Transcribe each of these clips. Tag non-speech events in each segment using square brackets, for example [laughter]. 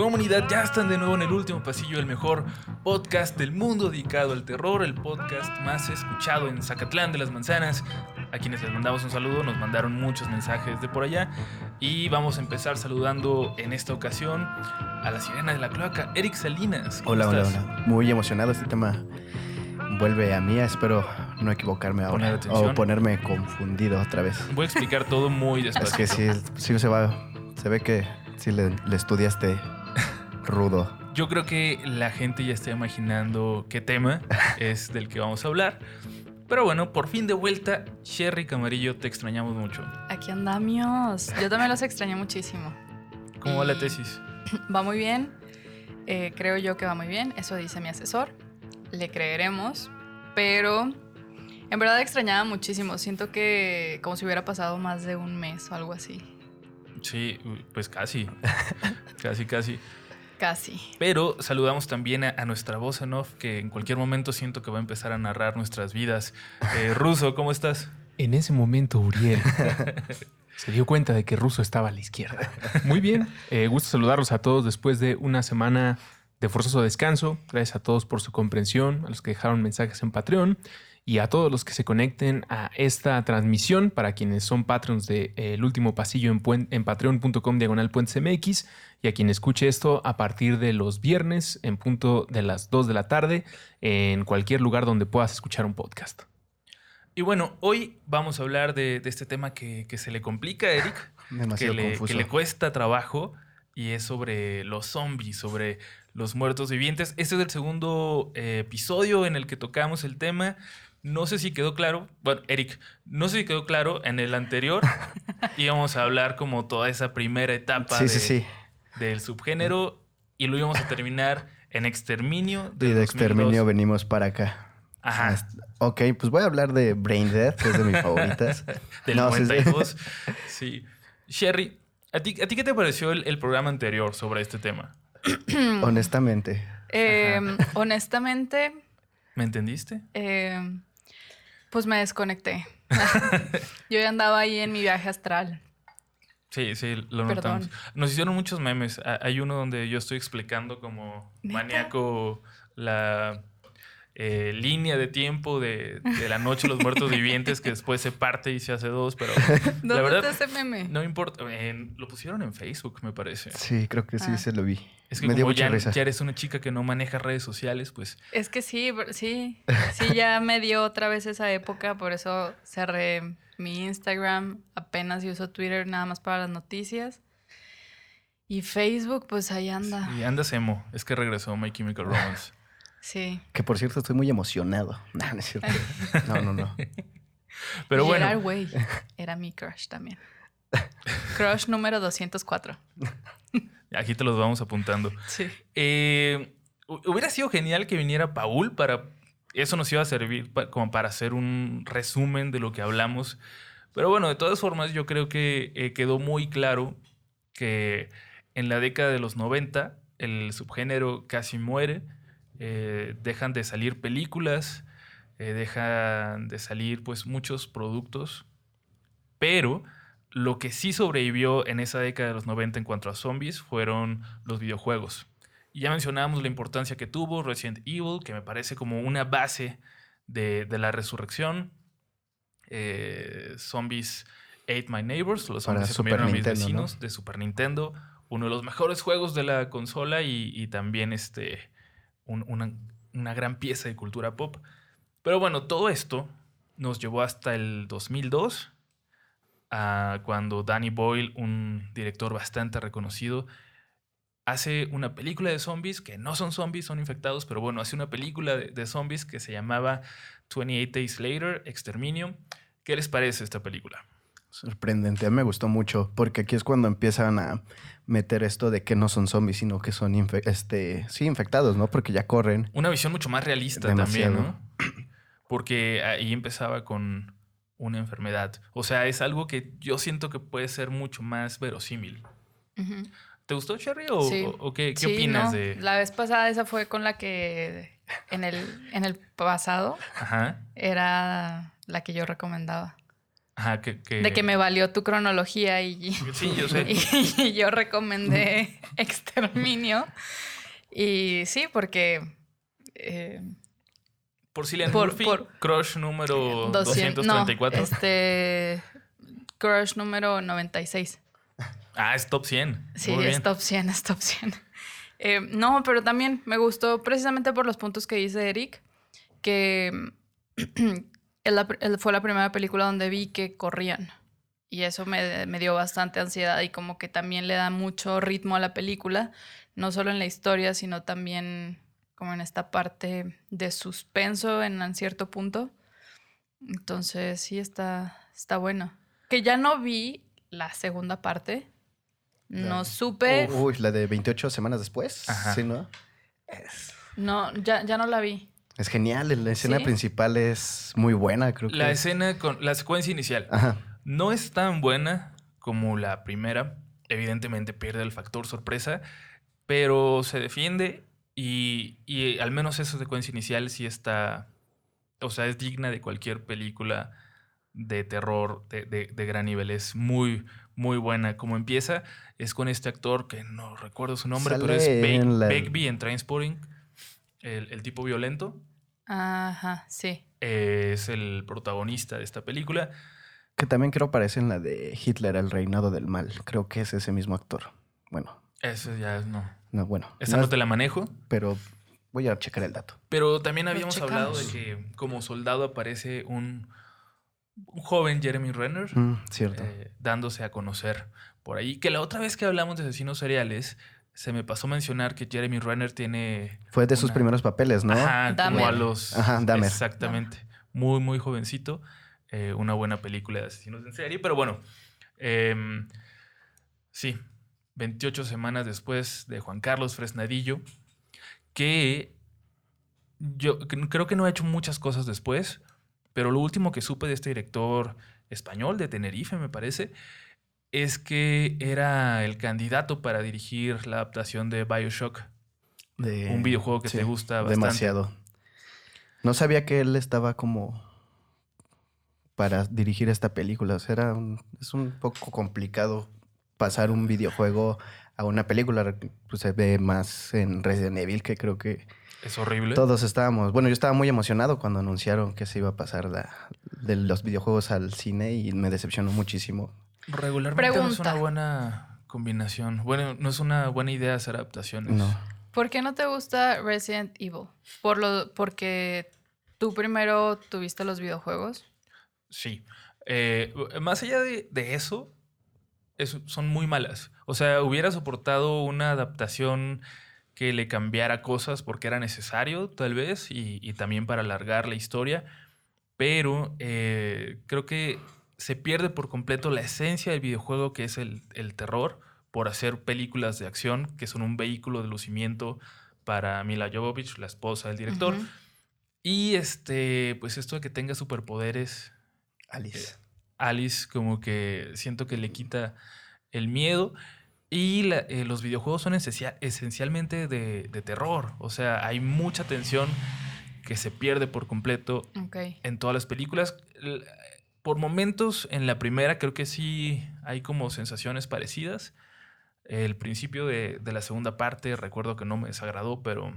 Comunidad, ya están de nuevo en el último pasillo, el mejor podcast del mundo dedicado al terror, el podcast más escuchado en Zacatlán de las Manzanas. A quienes les mandamos un saludo, nos mandaron muchos mensajes de por allá. Y vamos a empezar saludando en esta ocasión a la sirena de la cloaca, Eric Salinas. Hola, hola, hola. Muy emocionado este tema. Vuelve a mí, espero no equivocarme ahora. o ponerme confundido otra vez. Voy a explicar todo muy despacio. Es que sí, sí se va. Se ve que sí le, estudiaste rudo. Yo creo que la gente ya está imaginando qué tema [laughs] es del que vamos a hablar. Pero bueno, por fin de vuelta, Sherry Camarillo, te extrañamos mucho. Aquí andamos. Yo también los extrañé muchísimo. ¿Cómo va la tesis? [clears throat] Va muy bien. Eh, creo yo que va muy bien. Eso dice mi asesor. Le creeremos. Pero en verdad extrañaba muchísimo. Siento que como si hubiera pasado más de un mes o algo así. Sí, pues casi. [laughs] casi, casi. Casi. Pero saludamos también a, nuestra voz en off, que en cualquier momento siento que va a empezar a narrar nuestras vidas. Eh, [laughs] Ruso, ¿cómo estás? En ese momento, Uriel [laughs] se dio cuenta de que Ruso estaba a la izquierda. Muy bien. Eh, gusto saludarlos a todos después de una semana de forzoso descanso. Gracias a todos por su comprensión, a los que dejaron mensajes en Patreon y a todos los que se conecten a esta transmisión, para quienes son patrons de eh, El Último Pasillo en, en patreon.com diagonal MX y a quien escuche esto a partir de los viernes en punto de las 2 de la tarde en cualquier lugar donde puedas escuchar un podcast. Y bueno, hoy vamos a hablar de, este tema que, se le complica a Eric, [laughs] que, le, que le cuesta trabajo y es sobre los zombies, sobre los muertos vivientes. Este es el segundo eh, episodio en el que tocamos el tema. No sé si quedó claro, bueno, Eric, no sé si quedó claro, en el anterior [laughs] íbamos a hablar como toda esa primera etapa del subgénero y lo íbamos a terminar en Exterminio. y de Exterminio venimos para acá. Ajá. Ok, pues voy a hablar de Brain Death, que es de mis [laughs] favoritas. del 92. [laughs] Sí. Sherry, ¿a ti, ¿a ti qué te pareció el, programa anterior sobre este tema? honestamente. Em, honestamente. ¿Me entendiste? Eh, pues me desconecté. [laughs] Yo ya andaba ahí en mi viaje astral. Sí, sí, lo notamos. Nos hicieron muchos memes. Hay uno donde yo estoy explicando como maníaco la eh, línea de tiempo de, la noche de los muertos [laughs] vivientes que después se parte y se hace dos, pero [laughs] la verdad ese meme? no importa. lo pusieron en Facebook, me parece. Sí, creo que sí, ah. se lo vi. Es que me como ya, ya, eres una chica que no maneja redes sociales, pues... Es que sí, sí, [laughs] sí, ya me dio otra vez esa época, por eso cerré mi Instagram, apenas uso Twitter nada más para las noticias. Y Facebook, pues ahí anda. Y andas emo, es que regresó My Chemical Romance. Sí. Que por cierto estoy muy emocionado. [laughs] No, no es cierto. [laughs] No, no, no. Pero bueno. Gerard Way era mi crush también. Crush número 204. [laughs] Aquí te los vamos apuntando. Sí. Eh, hubiera sido genial que viniera Paul para. Eso nos iba a servir como para hacer un resumen de lo que hablamos. Pero bueno, de todas formas, yo creo que eh, quedó muy claro que en la década de los 90 el subgénero casi muere eh, dejan de salir películas, eh, dejan de salir pues muchos productos, pero lo que sí sobrevivió en esa década de los 90 en cuanto a zombies fueron los videojuegos. Y ya mencionábamos la importancia que tuvo Resident Evil, que me parece como una base de, la resurrección. Eh, zombies Ate My Neighbors, los zombies que a mis vecinos de Super Nintendo. Uno de los mejores juegos de la consola y, y también este, una, gran pieza de cultura pop. Pero bueno, todo esto nos llevó hasta el 2002, a cuando Danny Boyle, un director bastante reconocido, hace una película de zombies, que no son zombies, son infectados, pero bueno, hace una película de, de zombies que se llamaba 28 Days Later, Exterminio. ¿Qué les parece esta película? Sorprendente, a mí me gustó mucho, porque aquí es cuando empiezan a meter esto de que no son zombies, sino que son este, sí, infectados, ¿no? Porque ya corren. Una visión mucho más realista también, ¿no? [clears throat] Porque ahí empezaba con una enfermedad. O sea, es algo que yo siento que puede ser mucho más verosímil. ¿Te gustó, Cherry? ¿O, qué, opinas de.? La vez pasada esa fue con la que en el, en el pasado era la que yo recomendaba. Ajá, que, que- De que me valió tu cronología y, [laughs] Sí, yo sé. [laughs] y yo recomendé [laughs] Exterminio. Y sí, porque... eh, Por Cillian por- Murphy, por- Crush número 200, 234. No, este... Crush número 96. Ah, es top 100. Sí, Muy bien. es top 100, es top 100. Eh, no, pero también me gustó precisamente por los puntos que dice Eric, que [clears throat] la- fue la primera película donde vi que corrían. Y eso me, me dio bastante ansiedad y como que también le da mucho ritmo a la película, no solo en la historia, sino también como en esta parte de suspenso en un cierto punto. Entonces sí está, está bueno. Que ya no vi la segunda parte. No supe. Uy, la de 28 semanas después. Ajá. Sí, ¿no? No, ya, ya no la vi. Es genial. La escena ¿Sí? principal es muy buena, creo que. La escena con la secuencia inicial Ajá. no es tan buena como la primera. Evidentemente pierde el factor sorpresa, pero se defiende y, y al menos esa secuencia inicial sí está, o sea, es digna de cualquier película de terror de, de- de gran nivel. Es muy, muy buena. Como empieza, es con este actor que no recuerdo su nombre, pero es Big- en la- en Trainspotting, el, el tipo violento. Ajá, sí. Es el protagonista de esta película. Que también creo aparece en la de Hitler, el reinado del mal. Creo que es ese mismo actor. Bueno, Eso ya no. no, bueno. Esa no no es- te la manejo. Pero voy a checar el dato. Pero también habíamos hablado de que como soldado aparece un, un joven Jeremy Renner Mm, cierto. eh, dándose a conocer por ahí. Que la otra vez que hablamos de asesinos seriales, se me pasó mencionar que Jeremy Renner tiene. Fue de sus primeros papeles, ¿no? Ajá, como a los. Ajá, Dahmer. Exactamente. Muy, muy jovencito. Eh, una buena película de asesinos en serie. Pero bueno, em, sí, 28 semanas después de Juan Carlos Fresnadillo, que yo creo que no ha hecho muchas cosas después, pero lo último que supe de este director español de Tenerife, me parece, es que era el candidato para dirigir la adaptación de Bioshock, De- un videojuego que sí, te gusta bastante. Demasiado. No sabía que él estaba como para dirigir esta película. O sea, era un- es un poco complicado pasar un videojuego a una película. Pues se ve más en Resident Evil, que creo que Es horrible. todos estábamos. Bueno, yo estaba muy emocionado cuando anunciaron que se iba a pasar la- de los videojuegos al cine y me decepcionó muchísimo. Regularmente no es una buena combinación. Bueno, no es una buena idea hacer adaptaciones. No. ¿Por qué no te gusta Resident Evil? ¿Por lo, ¿Porque tú primero tuviste los videojuegos? Sí. Eh, más allá de, de eso, es- son muy malas. O sea, hubiera soportado una adaptación que le cambiara cosas porque era necesario, tal vez, y, y también para alargar la historia. Pero eh, creo que se pierde por completo la esencia del videojuego, que es el, el terror, por hacer películas de acción, que son un vehículo de lucimiento para Mila Jovovich, la esposa del director. Y este, pues esto de que tenga superpoderes, Alice. Alice como que siento que le quita el miedo. Y la- eh, los videojuegos son esencia- esencialmente de, de terror. O sea, hay mucha tensión que se pierde por completo en todas las películas. Por momentos en la primera creo que sí hay como sensaciones parecidas. El principio de, de la segunda parte recuerdo que no me desagradó, pero,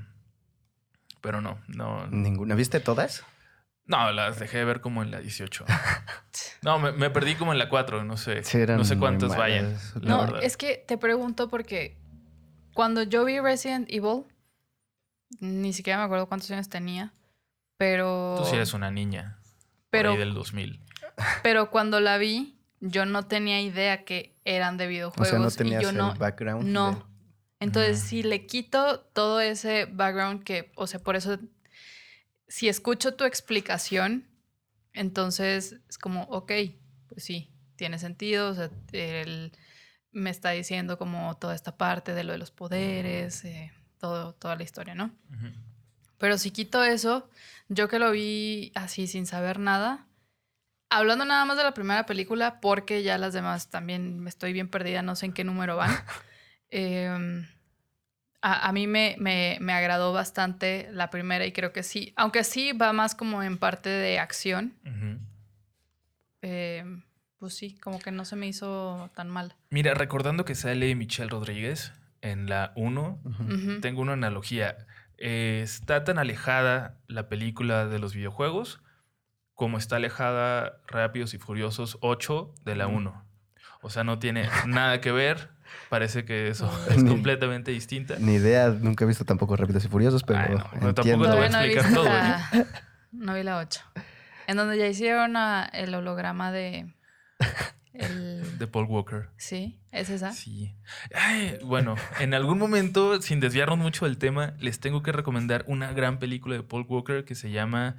pero no, no, ¿Ninguna? ¿Viste todas? no, las dejé de ver como en la 18. [laughs] No, me, me perdí como en la 4, no sé. Sí, eran no sé cuántas vayan. No, verdad. es que te pregunto porque cuando yo vi Resident Evil, ni siquiera me acuerdo cuántos años tenía, pero... Tú sí eres una niña. Pero- Pero, del 2000. Pero cuando la vi, yo no tenía idea que eran de O videojuegos. sea, no y tenías yo el no, background. no. de- Entonces, Mm. si le quito todo ese background que, o sea, por eso, si escucho tu explicación, entonces es como, ok, pues sí, tiene sentido. O sea, él me está diciendo como toda esta parte de lo de los poderes, eh, todo, toda la historia, ¿no? Ujú. Pero si quito eso, yo que lo vi así sin saber nada, hablando nada más de la primera película, porque ya las demás también me estoy bien perdida, no sé en qué número van. [laughs] em, a, a mí me, me- me agradó bastante la primera y creo que sí, aunque sí va más como en parte de acción, em, pues sí, como que no se me hizo tan mal. Mira, recordando que sale Michelle Rodríguez en la 1, Ujú. Ujú. tengo una analogía. Eh, está tan alejada la película de los videojuegos como está alejada Rápidos y Furiosos 8 de la 1. O sea, no tiene [laughs] nada que ver. Parece que eso [laughs] es Ni- completamente distinta. Ni idea, nunca he visto tampoco Rápidos y Furiosos, pero Ay, no, tampoco entiendo. te voy a no explicar visto todo, ¿eh? la- [laughs] No vi la 8. En donde ya hicieron a- el holograma de... El... De Paul Walker. Sí, es esa. Sí. Ay, bueno, en algún momento, sin desviarnos mucho del tema, les tengo que recomendar una gran película de Paul Walker que se llama.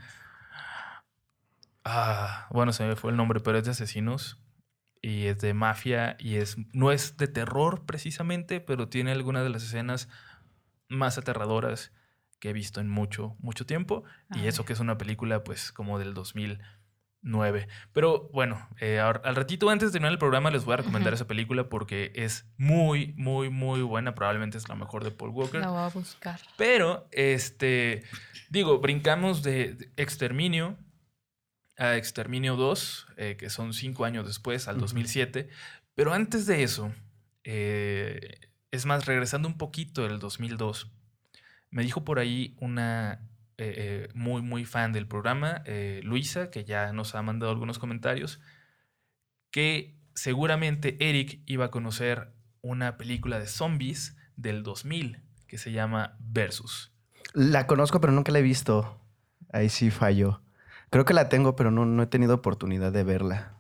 Ah, bueno, se me fue el nombre, pero es de asesinos y es de mafia y es no es de terror precisamente, pero tiene algunas de las escenas más aterradoras que he visto en mucho, mucho tiempo. Y Ay. eso que es una película, pues, como del 2009. Pero bueno, eh, al ratito antes de terminar el programa les voy a recomendar esa película porque es muy, muy, muy buena. Probablemente es la mejor de Paul Walker. La voy a buscar. Pero, este, digo, brincamos de de Exterminio a Exterminio 2, eh, que son cinco años después, al Ujú. 2007. Pero antes de eso, eh, es más, regresando un poquito del 2002, me dijo por ahí una eh, muy, muy fan del programa, Luisa, que ya nos ha mandado algunos comentarios, que seguramente Eric iba a conocer una película de zombies del 2000 que se llama Versus. La conozco, pero nunca la he visto. Ahí sí fallo. Creo que la tengo, pero no, no he tenido oportunidad de verla.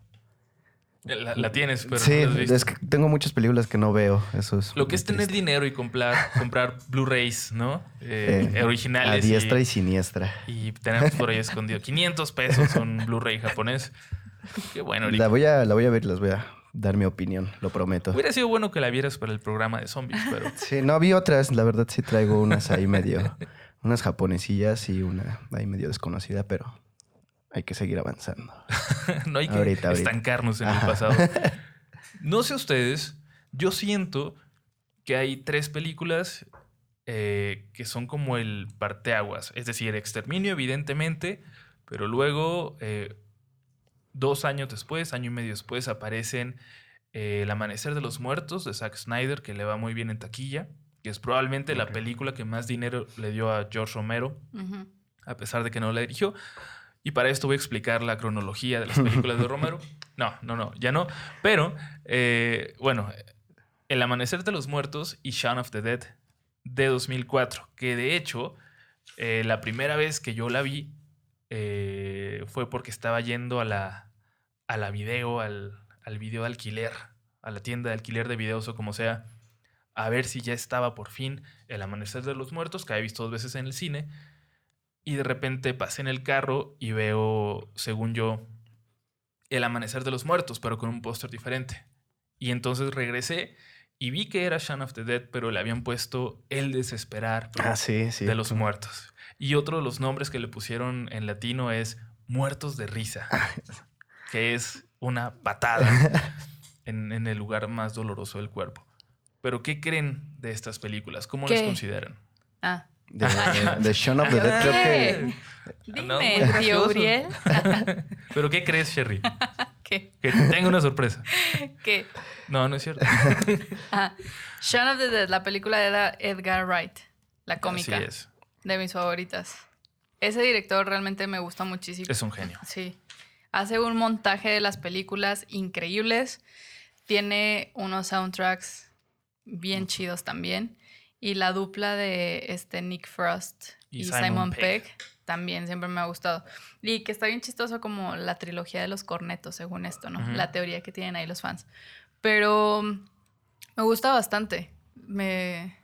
La, la tienes, pero sí, no la has visto. es que tengo muchas películas que no veo. Eso es. Lo que es tener triste. dinero y comprar, [laughs] comprar Blu-rays, ¿no? Eh, Eh, originales. A diestra y, y, siniestra. y tener por ahí escondido. 500 pesos un Blu-ray japonés. Qué bueno. La voy, a, la voy a ver y les voy a dar mi opinión, lo prometo. Hubiera sido bueno que la vieras para el programa de zombies, pero [laughs] Sí, no vi otras. La verdad sí traigo unas ahí medio. [laughs] unas japonesillas y una ahí medio desconocida, pero hay que seguir avanzando. [laughs] no hay que Ahorita, ahorita. estancarnos en el pasado. [laughs] No sé ustedes, yo siento que hay tres películas eh, que son como el parteaguas. Es decir, Exterminio, evidentemente, pero luego, eh, dos años después, año y medio después, aparecen eh, El Amanecer de los Muertos de Zack Snyder, que le va muy bien en taquilla, que es probablemente la película que más dinero le dio a George Romero a pesar de que no la dirigió. Y para esto voy a explicar la cronología de las [laughs] películas de Romero. No, no, no, ya no. Pero, eh, bueno, El Amanecer de los Muertos y Shaun of the Dead de 2004, que de hecho, eh, la primera vez que yo la vi eh, fue porque estaba yendo a la, a la video, al, al video de alquiler, a la tienda de alquiler de videos o como sea, a ver si ya estaba por fin El Amanecer de los Muertos, que había visto dos veces en el cine. Y de repente pasé en el carro y veo, según yo, El Amanecer de los Muertos, pero con un póster diferente. Y entonces regresé y vi que era Shaun of the Dead, pero le habían puesto El Desesperar Ah, sí, sí. de los Muertos. Y otro de los nombres que le pusieron en latino es Muertos de Risa, [laughs] que es una patada [laughs] en, en el lugar más doloroso del cuerpo. Pero, ¿qué creen de estas películas? ¿Cómo las consideran? Ah, De, [laughs] de Shaun of the Dead, creo que. dime, No, tío. Uriel. [laughs] ¿Pero qué crees, Sherry? [laughs] ¿Qué? Que tengo una sorpresa. ¿Qué? No, no es cierto. Ah, Shaun of the Dead, la película de Edgar Wright, la cómica, Así es. de mis favoritas. Ese director realmente me gusta muchísimo. Es un genio. Sí. Hace un montaje de las películas increíbles. Tiene unos soundtracks bien chidos también. Y la dupla de este Nick Frost Y y, Simon Simon, Pegg. Pegg. también siempre me ha gustado. Y que está bien chistoso como la trilogía de los cornetos, según esto, ¿no? Ujú. La teoría que tienen ahí los fans. Pero mm, me gusta bastante. Me...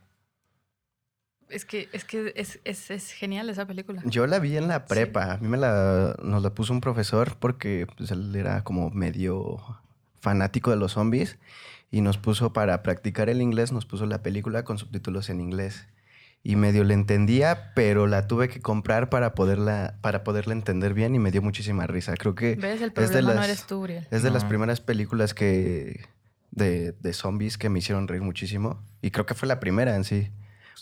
Es que, es, que es, es, es genial esa película. Yo la vi en la prepa. A mí me la, nos la puso un profesor porque pues, él era como medio fanático de los zombies y nos puso para practicar el inglés, nos puso la película con subtítulos en inglés. Y medio le entendía, pero la tuve que comprar para poderla, para poderla entender bien y me dio muchísima risa. Creo que ¿Ves? El es de problema no las- eres tú, Uriel. es de las No. primeras películas que de, de zombies que me hicieron reír muchísimo. Y creo que fue la primera en sí.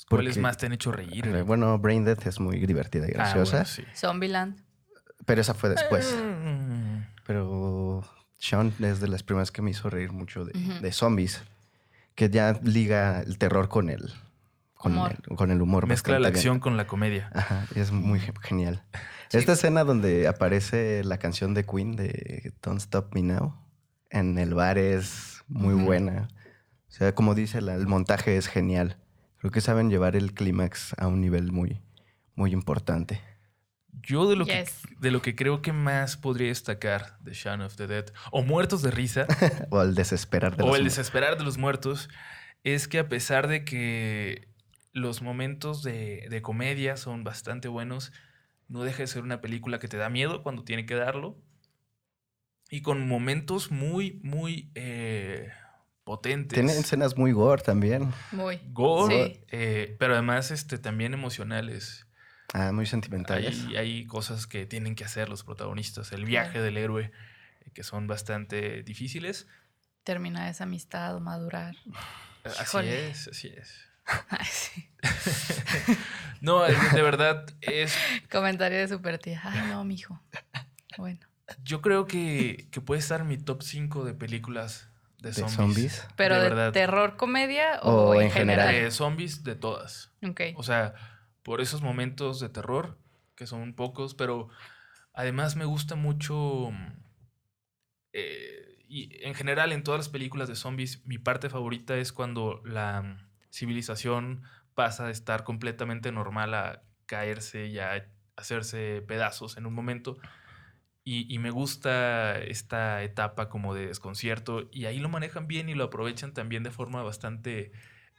¿Cuáles Porque- más te han hecho reír? Eh, Bueno, Brain Death es muy divertida y Ah, graciosa. bueno, sí. Zombieland. Pero esa fue después. Mm. Pero Sean es de las primeras que me hizo reír mucho de, de zombies, que ya liga el terror con el, con Humor. el, con el humor. Mezcla la bien. acción con la comedia. Ajá, y es muy ge- genial. Esta escena donde aparece la canción de Queen de Don't Stop Me Now en el bar es muy buena. O sea, como dice, la- el montaje es genial. Creo que saben llevar el clímax a un nivel muy, muy importante. Yo de lo, Yes. que, de lo que creo que más podría destacar de Shaun of the Dead, o Muertos de Risa, [laughs] O el desesperar de o los el desesperar de los muertos, es que a pesar de que los momentos de, de comedia son bastante buenos, no deja de ser una película que te da miedo cuando tiene que darlo. Y con momentos muy, muy eh, potentes. Tiene escenas muy gore también. Muy. Gore, Sí. eh, pero además este, también emocionales. Ah, muy sentimentales. Hay, hay cosas que tienen que hacer los protagonistas. El viaje del héroe, eh, que son bastante difíciles. Terminar esa amistad o madurar. [sighs] Así Híjole. es, así es. [laughs] Ay, sí. [laughs] No, de verdad, es. [laughs] Comentario de super tía. Ay, no, mijo. Bueno. Yo creo que, que puede estar en mi top 5 de películas de De zombies. zombies. ¿Pero De de, verdad. terror, comedia o, O en en general? general. De zombies de todas. Ok. O sea, por esos momentos de terror, que son pocos, pero además me gusta mucho. eh, y en general, en todas las películas de zombies, mi parte favorita es cuando la civilización pasa de estar completamente normal a caerse y a hacerse pedazos en un momento. Y, y me gusta esta etapa como de desconcierto. Y ahí lo manejan bien y lo aprovechan también de forma bastante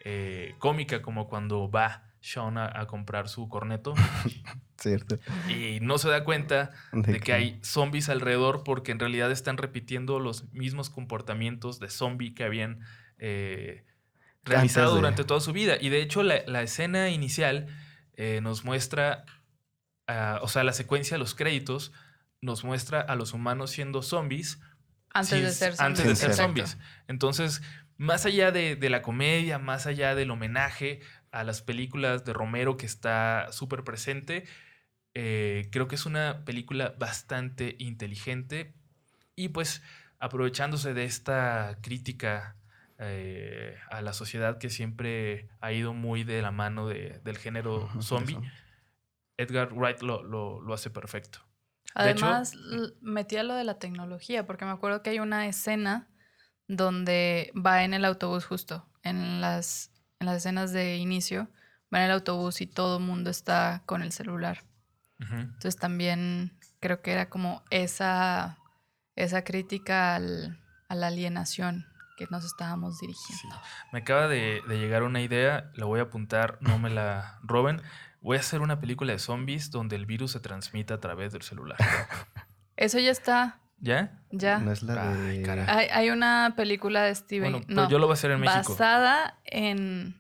eh, cómica, como cuando va Sean a, a comprar su corneto [laughs] ¿Cierto? y no se da cuenta De de que hay zombies alrededor porque en realidad están repitiendo los mismos comportamientos de zombie que habían eh, realizado de- durante toda su vida. Y de hecho la, la escena inicial eh, nos muestra, ah, o sea, la secuencia de los créditos nos muestra a los humanos siendo zombies Antes de ser zombies. Antes de ser zombies. Entonces, más allá de, de la comedia, más allá del homenaje a las películas de Romero que está súper presente, eh, creo que es una película bastante inteligente y pues aprovechándose de esta crítica eh, a la sociedad que siempre ha ido muy de la mano de- del género zombie, eso. Edgar Wright lo, lo- lo hace perfecto. Hecho- Además, l- metía lo de la tecnología, porque me acuerdo que hay una escena donde va en el autobús justo, en las, en las escenas de inicio, va en el autobús y todo el mundo está con el celular. Ujú. Entonces también creo que era como esa, esa crítica al- a la alienación que nos estábamos dirigiendo. Me acaba de, de llegar una idea, la voy a apuntar, no me la roben. Voy a hacer una película de zombies donde el virus se transmite a través del celular. [laughs] Eso ya está, ¿Ya? ya. No es la Ay, de... caray. Hay, hay una película de Stephen Bueno, no, pero yo lo voy a hacer en México. basada en,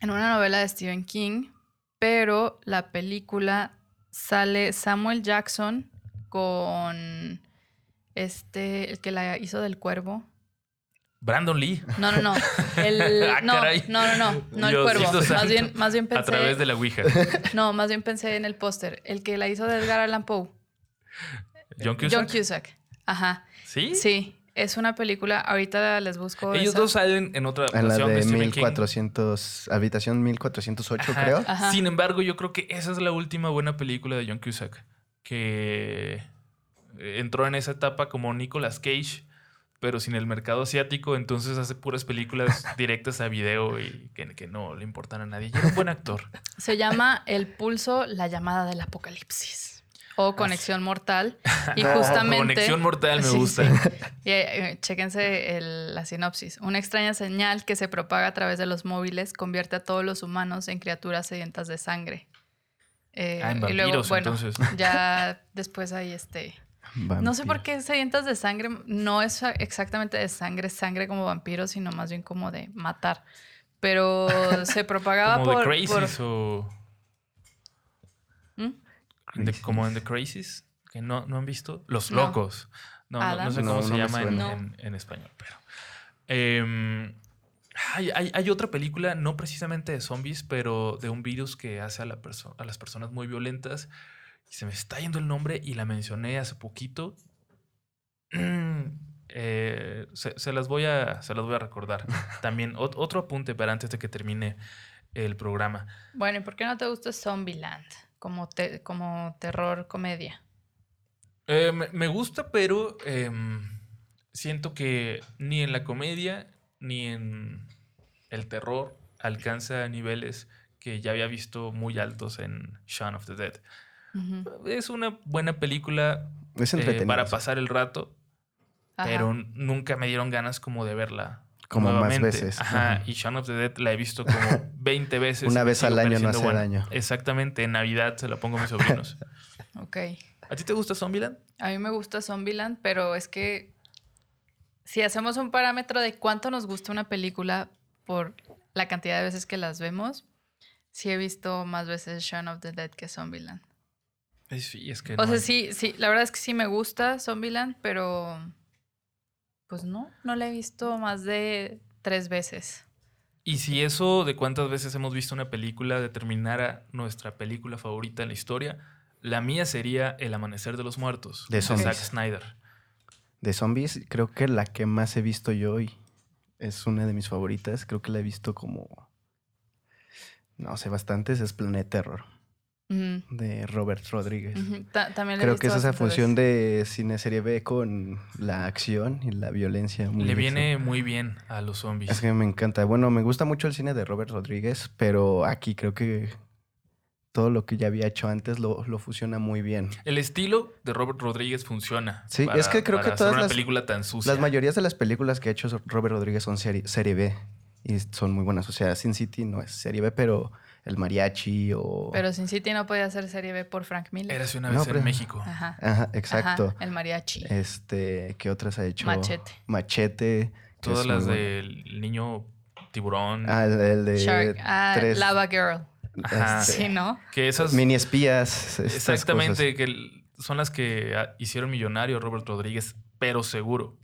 en una novela de Stephen King, pero la película sale Samuel Jackson con este, el que la hizo del cuervo. Brandon Lee. No, no, no. [laughs] El, Ah, no, caray. no, no, no, no el cuervo. Más bien, más bien pensé. A través de la Ouija. [laughs] No, más bien pensé en el póster. El que la hizo de Edgar Allan Poe. John Cusack. John Cusack. Ajá. ¿Sí? Sí. Es una película. Ahorita les busco. Ellos esa. dos salen en otra En la de, de Stephen King. 1400... Habitación 1408, Ajá. creo. Ajá. Sin embargo, yo creo que esa es la última buena película de John Cusack. Que entró en esa etapa como Nicolas Cage, pero sin el mercado asiático, entonces hace puras películas [laughs] directas a video y que, que no le importan a nadie. Y era un buen actor. Se llama El Pulso, la llamada del apocalipsis. O Conexión Mortal. [laughs] Y justamente. Conexión mortal me gusta. sí. [laughs] Y, eh, chéquense el- la sinopsis. Una extraña señal que se propaga a través de los móviles convierte a todos los humanos en criaturas sedientas de sangre. Eh, Ah, en y luego, bueno, entonces. ya después hay este. No sé por qué sedientas de sangre. No es exactamente de sangre, sangre como vampiros, sino más bien como de matar. Pero [laughs] se propagaba Como por. Por- Crazies o... De- como en The Crazies, que no, no han visto. Los No. Locos. No, no, sé cómo No, se llama en, en- en español, pero... Em, hay, hay- hay otra película, no precisamente de zombies, pero de un virus que hace a, la perso- a las personas muy violentas. Y se me está yendo el nombre y la mencioné hace poquito. [clears throat] Eh, se, se las voy a, se las voy a recordar. [laughs] También ot- otro apunte para antes de que termine el programa. Bueno, ¿y por qué no te gusta Zombieland? Como, te- como terror comedia. Eh, me, me gusta, pero em, siento que ni en la comedia ni en el terror alcanza niveles que ya había visto muy altos en Shaun of the Dead. Es una buena película Es eh, para pasar el rato, Ajá. pero nunca me dieron ganas como de verla. Como más veces. Ajá, Ajá. y Shaun of the Dead la he visto como [laughs] 20 veces. Una vez al año no hace buena. daño. Exactamente, en Navidad se la pongo a mis [laughs] sobrinos. Ok. ¿A ti te gusta Zombieland? A mí me gusta Zombieland, pero es que si hacemos un parámetro de cuánto nos gusta una película por la cantidad de veces que las vemos, sí he visto más veces Shaun of the Dead que Zombieland. Sí, es que O no sea, hay- sí, sí, la verdad es que sí me gusta Zombieland, pero pues no, no la he visto más de tres veces. Y si eso de cuántas veces hemos visto una película determinara nuestra película favorita en la historia, la mía sería El Amanecer de los Muertos De Zack zombies. Snyder. De zombies, creo que la que más he visto yo y es una de mis favoritas. Creo que la he visto como. No sé, bastantes. Es Planet Terror De Robert Rodríguez. Ta- También Creo que es esa función de cine serie B con la acción y la violencia. muy Le bien. viene muy bien a los zombies. Es que me encanta. Bueno, me gusta mucho el cine de Robert Rodríguez, pero aquí creo que todo lo que ya había hecho antes lo, lo fusiona muy bien. El estilo de Robert Rodríguez funciona. Sí, es que creo para que hacer todas una las- película tan sucia. Las mayorías de las películas que ha hecho Robert Rodríguez son serie, serie B y son muy buenas. O sea, Sin City no es serie B, pero el mariachi o... Pero Sin City no podía hacer serie B por Frank Miller. Érase una No, vez pero- en México. Ajá. Ajá, exacto. Ajá, el mariachi. Este, ¿qué otras ha hecho? Machete. Machete. Todas muy las del niño tiburón. Ah, el, el de Shark. Ah, tres- Lava Girl. Ajá. este, Sí, ¿no? que esas. Mini espías. Exactamente, que son las que ah, hicieron millonario a Robert Rodríguez, pero seguro.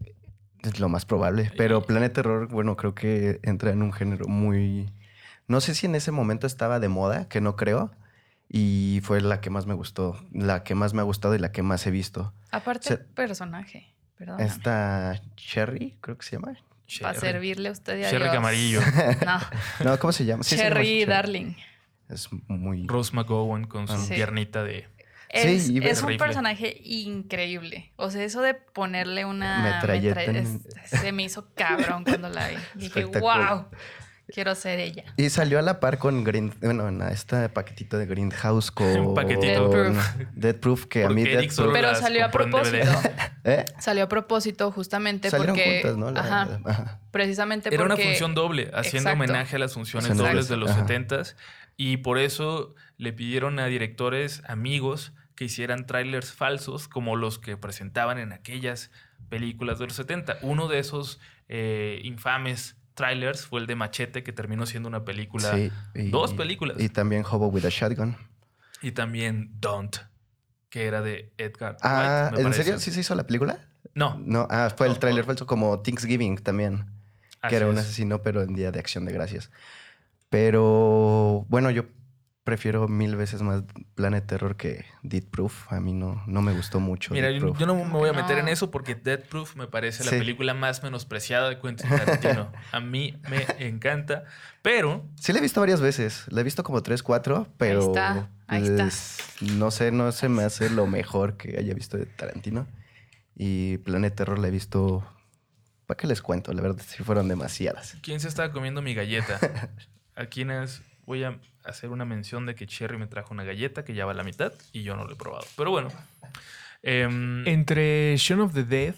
Es lo más probable. Pero Planet Terror, bueno, creo que entra en un género muy... No sé si en ese momento estaba de moda, que no creo. Y fue la que más me gustó. La que más me ha gustado y la que más he visto. Aparte Se- personaje. Perdón. Esta Cherry, creo que se llama. Para Cherry. servirle a usted y a. Camarillo. [laughs] No. No, ¿cómo se llama? Sí, se llama Cherry Darling. Es muy... Rose McGowan con su Sí. piernita de. Es, y es un personaje increíble. O sea, eso de ponerle una Metralleta metra- en- es- se me hizo cabrón cuando la vi. [laughs] Dije, wow, quiero ser ella. Y salió a la par con Green... Bueno, en este paquetito de Greenhouse [laughs] con... paquetito. Dead Proof. Dead Proof, que a mí Dead Proof... Pero salió a propósito. [laughs] ¿Eh? Salió a propósito justamente Salieron porque. juntas, ¿no? La- Ajá. ajá. Precisamente Era una función doble, haciendo Exacto. homenaje a las funciones Exacto. dobles de los Ajá. 70s. Y por eso le pidieron a directores amigos que hicieran trailers falsos como los que presentaban en aquellas películas de los 70. Uno de esos eh, infames trailers fue el de Machete, que terminó siendo una película. Sí, y- dos películas. Y también Hobo with a Shotgun. Y también Don't, que era de Edgar Ah, ¿en parece. serio? ¿Sí se hizo la película? No, No, ah, fue el no. falso como Thanksgiving también. así que era un es. asesino, pero en Día de Acción de Gracias. Pero bueno, yo prefiero mil veces más Planet Terror que Dead Proof. A mí no, no me gustó mucho. Mira, Dead yo, Proof. yo no me voy a meter en eso porque Dead Proof me parece la película más menospreciada de Quentin Tarantino. a mí me encanta, pero Sí, la he visto varias veces. La he visto como tres, cuatro, pero. está, ahí está. No sé, no se me hace lo mejor que haya visto de Tarantino. Y Planet Terror la he visto. ¿Para qué les cuento? La verdad, sí fueron demasiadas. ¿quién se estaba comiendo mi galleta? [laughs] A quienes voy a hacer una mención de que Cherry me trajo una galleta que ya va a la mitad y yo no lo he probado. Pero bueno. em, Entre Shaun of the Dead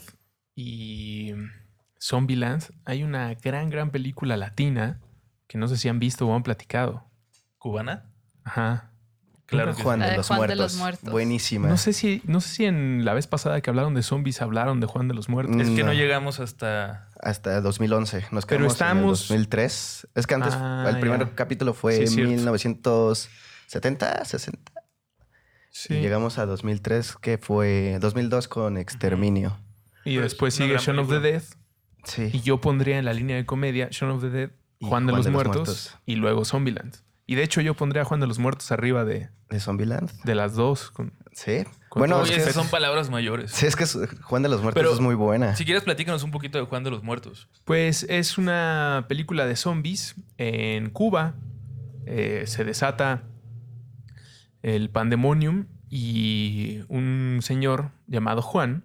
y Zombieland hay una gran, gran película latina que no sé si han visto o han platicado. ¿Cubana? Ajá. Claro que Juan, de los Juan de Muertos. los Muertos. Buenísima. No sé si, no sé si en la vez pasada que hablaron de zombies hablaron de Juan de los Muertos. Es que no No. llegamos hasta... Hasta 2011. Nos Pero quedamos en el estamos- 2003. Es que antes Ah, el primer capítulo fue Sí, en cierto. 1970, 60. Sí. Y llegamos a 2003, que fue 2002 con Exterminio. Y Pero después sigue Shaun of the. Dead. Sí. Y yo pondría en la línea de comedia Shaun of the Dead, Juan, de, los, muertos, y luego Zombieland. Y de hecho yo pondría a Juan de los Muertos arriba de, De Zombieland. de las dos. con- Sí. Bueno, es Oye, que, son palabras mayores. sí, es que Juan de los Muertos Pero- es muy buena. Si quieres, platícanos un poquito de Juan de los Muertos. Pues es una película de zombies en Cuba. Eh, se desata el pandemonium y un señor llamado Juan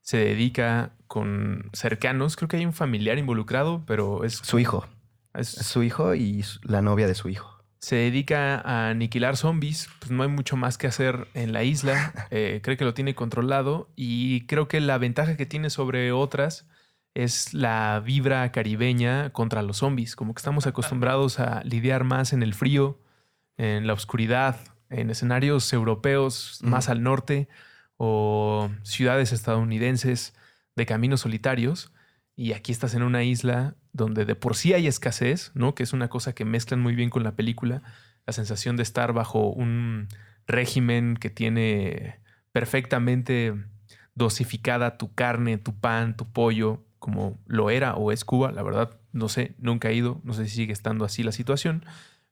se dedica con cercanos. Creo que hay un familiar involucrado, pero es, Su hijo. es- Es su hijo y la novia de su hijo. Se dedica a aniquilar zombies. Pues no hay mucho más que hacer en la isla. [laughs] Eh, cree que lo tiene controlado y creo que la ventaja que tiene sobre otras es la vibra caribeña contra los zombies. Como que estamos acostumbrados a lidiar más en el frío, en la oscuridad, en escenarios europeos más al norte o ciudades estadounidenses de caminos solitarios. Y aquí estás en una isla donde de por sí hay escasez, ¿no? Que es una cosa que mezclan muy bien con la película. La sensación de estar bajo un régimen que tiene perfectamente dosificada tu carne, tu pan, tu pollo, como lo era o es Cuba. La verdad, no sé, nunca he ido, no sé si sigue estando así la situación.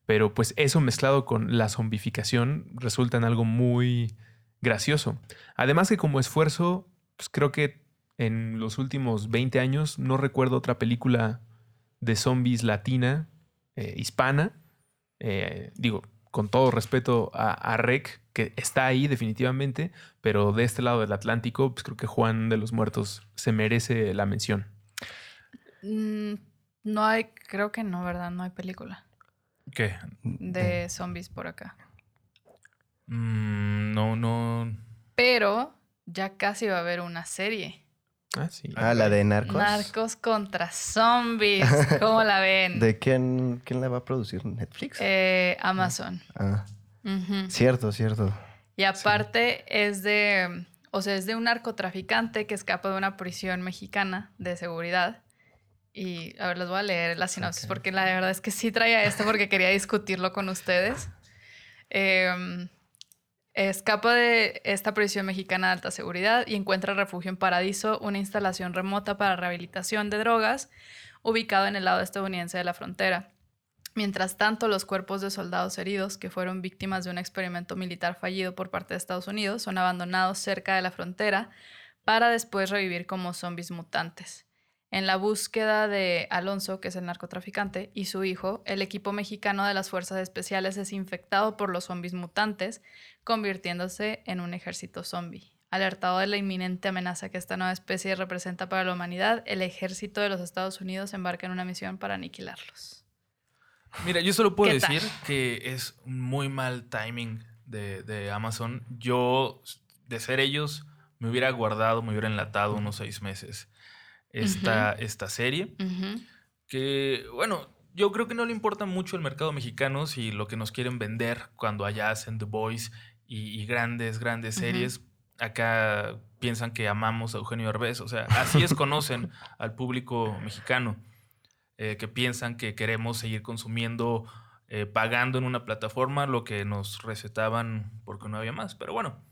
Pero pues eso mezclado con la zombificación resulta en algo muy gracioso. Además que como esfuerzo, pues creo que en los últimos 20 años no recuerdo otra película de zombies latina, eh, hispana. Eh, digo, con todo respeto a, a Rec, que está ahí definitivamente, pero de este lado del Atlántico, pues creo que Juan de los Muertos se merece la mención. Mm, no hay, creo que no, ¿verdad? No hay película ¿Qué? de zombies por acá. Mm, no, no. Pero ya casi va a haber una serie. Ah, sí. Ah, la de Narcos. Narcos contra zombies. ¿Cómo la ven? [laughs] ¿De quién, quién la va a producir? ¿Netflix? Eh, Amazon. Ah, Ujú. cierto, cierto. Y aparte es de, o sea, es de un narcotraficante que escapa de una prisión mexicana de seguridad. Y a ver, les voy a leer la sinopsis porque la verdad es que sí traía esto porque quería discutirlo con ustedes. Em, escapa de esta prisión mexicana de alta seguridad y encuentra refugio en Paradiso, una instalación remota para rehabilitación de drogas ubicado en el lado estadounidense de la frontera. Mientras tanto, los cuerpos de soldados heridos que fueron víctimas de un experimento militar fallido por parte de Estados Unidos son abandonados cerca de la frontera para después revivir como zombies mutantes. En la búsqueda de Alonso, que es el narcotraficante, y su hijo, el equipo mexicano de las fuerzas especiales es infectado por los zombies mutantes, convirtiéndose en un ejército zombie. Alertado de la inminente amenaza que esta nueva especie representa para la humanidad, el ejército de los Estados Unidos embarca en una misión para aniquilarlos. Mira, yo solo puedo decir que es muy mal timing de, de Amazon. Yo, de ser ellos, me hubiera guardado, me hubiera enlatado unos seis meses esta, esta serie. Que, bueno, yo creo que no le importa mucho el mercado mexicano si lo que nos quieren vender cuando allá hacen The Voice y, y grandes, grandes series. Acá piensan que amamos a Eugenio Derbez. O sea, así es conocen [laughs] al público mexicano. eh, que piensan que queremos seguir consumiendo, eh, pagando en una plataforma lo que nos recetaban porque no había más. Pero bueno,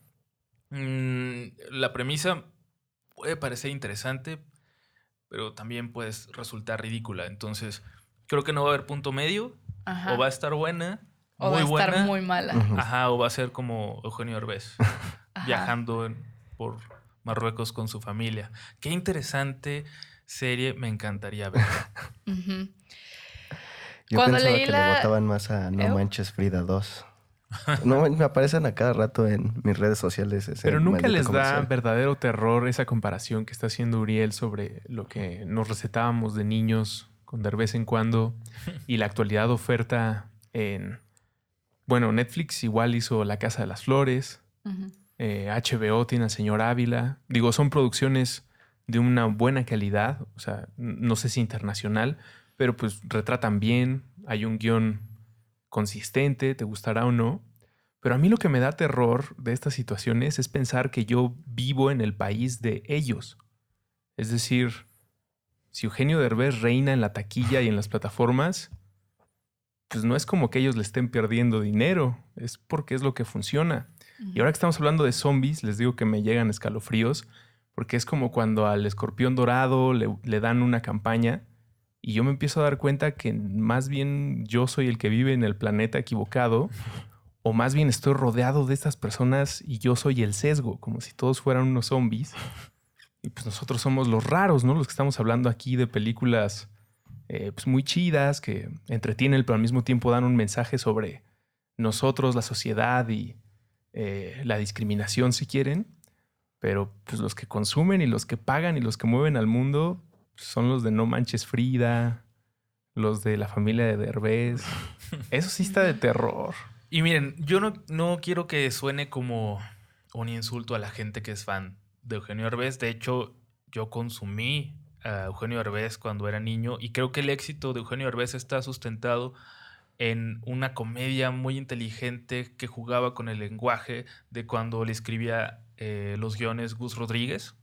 mm, la premisa puede parecer interesante, pero también puede resultar ridícula. Entonces, creo que no va a haber punto medio. Ajá. O va a estar buena, O muy va a estar muy mala. Ajá, o va a ser como Eugenio [laughs] Ajá. viajando en- por Marruecos con su familia. Qué interesante serie, me encantaría ver. [laughs] Ujú. Yo Cuando pensaba leí que la- le votaban más a No ¿Eu? Manches Frida 2. No, me aparecen a cada rato en mis redes sociales. ese Pero nunca les da verdadero terror esa comparación que está haciendo Uriel sobre lo que nos recetábamos de niños con de vez en cuando y la actualidad oferta en... Bueno, Netflix igual hizo La Casa de las Flores, Ujú. eh, HBO tiene al señor Ávila. Digo, son producciones de una buena calidad, o sea, no sé si internacional, pero pues retratan bien, hay un guion consistente, te gustará o no. Pero a mí lo que me da terror de estas situaciones es pensar que yo vivo en el país de ellos. Es decir, si Eugenio Derbez reina en la taquilla y en las plataformas, pues no es como que ellos le estén perdiendo dinero, es porque es lo que funciona. Y ahora que estamos hablando de zombies, les digo que me llegan escalofríos, porque es como cuando al escorpión dorado le, le dan una campaña Y yo me empiezo a dar cuenta que más bien yo soy el que vive en el planeta equivocado, [laughs] o más bien estoy rodeado de estas personas y yo soy el sesgo, como si todos fueran unos zombies. Y pues nosotros somos los raros, ¿no? Los que estamos hablando aquí de películas eh, pues muy chidas, que entretienen, pero al mismo tiempo dan un mensaje sobre nosotros, la sociedad y eh, la discriminación, si quieren. Pero pues los que consumen y los que pagan y los que mueven al mundo son los de No Manches Frida, los de la familia de Derbez. Eso sí está de terror. Y miren, yo no, no quiero que suene como un insulto a la gente que es fan de Eugenio Derbez. De hecho, yo consumí a Eugenio Derbez cuando era niño y creo que el éxito de Eugenio Derbez está sustentado en una comedia muy inteligente que jugaba con el lenguaje de cuando le escribía eh, los guiones Gus Rodríguez,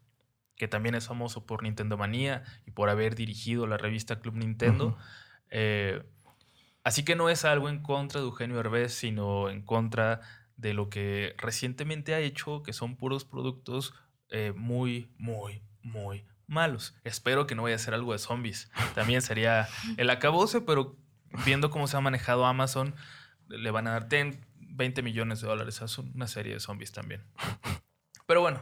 que también es famoso por Nintendo Manía y por haber dirigido la revista Club Nintendo. Eh, así que no es algo en contra de Eugenio Herbés, sino en contra de lo que recientemente ha hecho, que son puros productos eh, muy, muy, muy malos. Espero que no vaya a ser algo de zombies. También sería el acabose, pero viendo cómo se ha manejado Amazon, le van a dar 20 millones de dólares a una serie de zombies también. Pero bueno,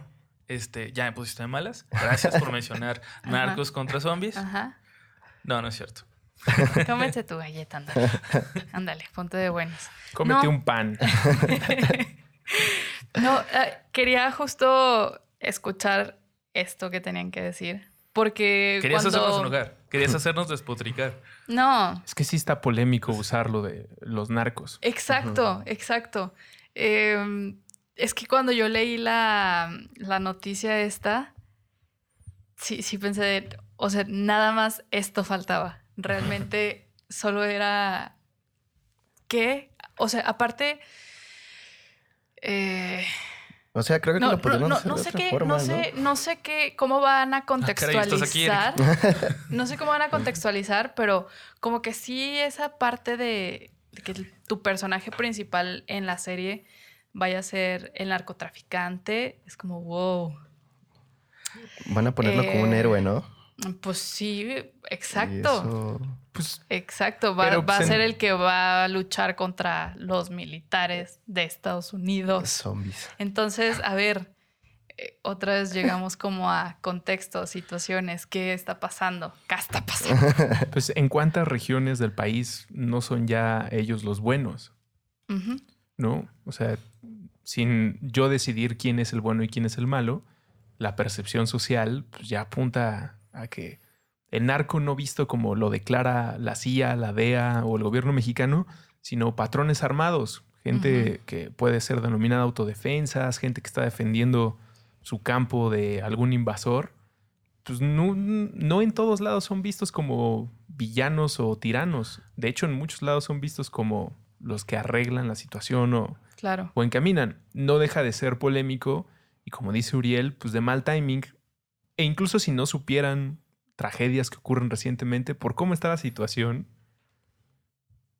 este, ya me pusiste de malas. Gracias por [laughs] mencionar narcos contra zombies. Ajá. No, no es cierto. [laughs] Cómete tu galleta, ándale. [laughs] Ándale, ponte de buenos. Cómete No. un pan. No, eh, quería justo escuchar esto que tenían que decir. Porque Querías cuando... hacernos enojar. Querías hacernos despotricar. No, Es que sí está polémico usarlo de los narcos. exacto, exacto. Eh, es que cuando yo leí la, la noticia esta, sí, sí pensé, o sea, nada más esto faltaba. Realmente [laughs] solo era que, o sea, aparte... eh, O sea, creo que no, lo podemos no, sé qué, forma, no sé, no sé qué, cómo van a Ah, caray, ¿estás aquí, contextualizar. [laughs] no sé cómo van a contextualizar, pero como que sí esa parte de de que tu personaje principal en la serie vaya a ser el narcotraficante, es como wow. Van a ponerlo como un Eh, héroe, ¿no? Pues sí, exacto. eso- Pues Exacto, va, Pero, va a pues, ser el que va a luchar contra los militares de Estados Unidos. Zombies. Entonces, a ver, eh, otra vez llegamos como a contextos, situaciones, qué está pasando, qué está pasando. [laughs] Pues, ¿en cuántas regiones del país no son ya ellos los buenos? ¿No? O sea, sin yo decidir quién es el bueno y quién es el malo, la percepción social pues, ya apunta a que el narco no visto como lo declara la CIA, la DEA o el gobierno mexicano, sino patrones armados, gente que puede ser denominada autodefensas, gente que está defendiendo su campo de algún invasor. Pues no, no en todos lados son vistos como villanos o tiranos. De hecho, en muchos lados son vistos como los que arreglan la situación o, Claro. o encaminan. No deja de ser polémico y como dice Uriel, pues de mal timing. E incluso si no supieran tragedias que ocurren recientemente, por cómo está la situación,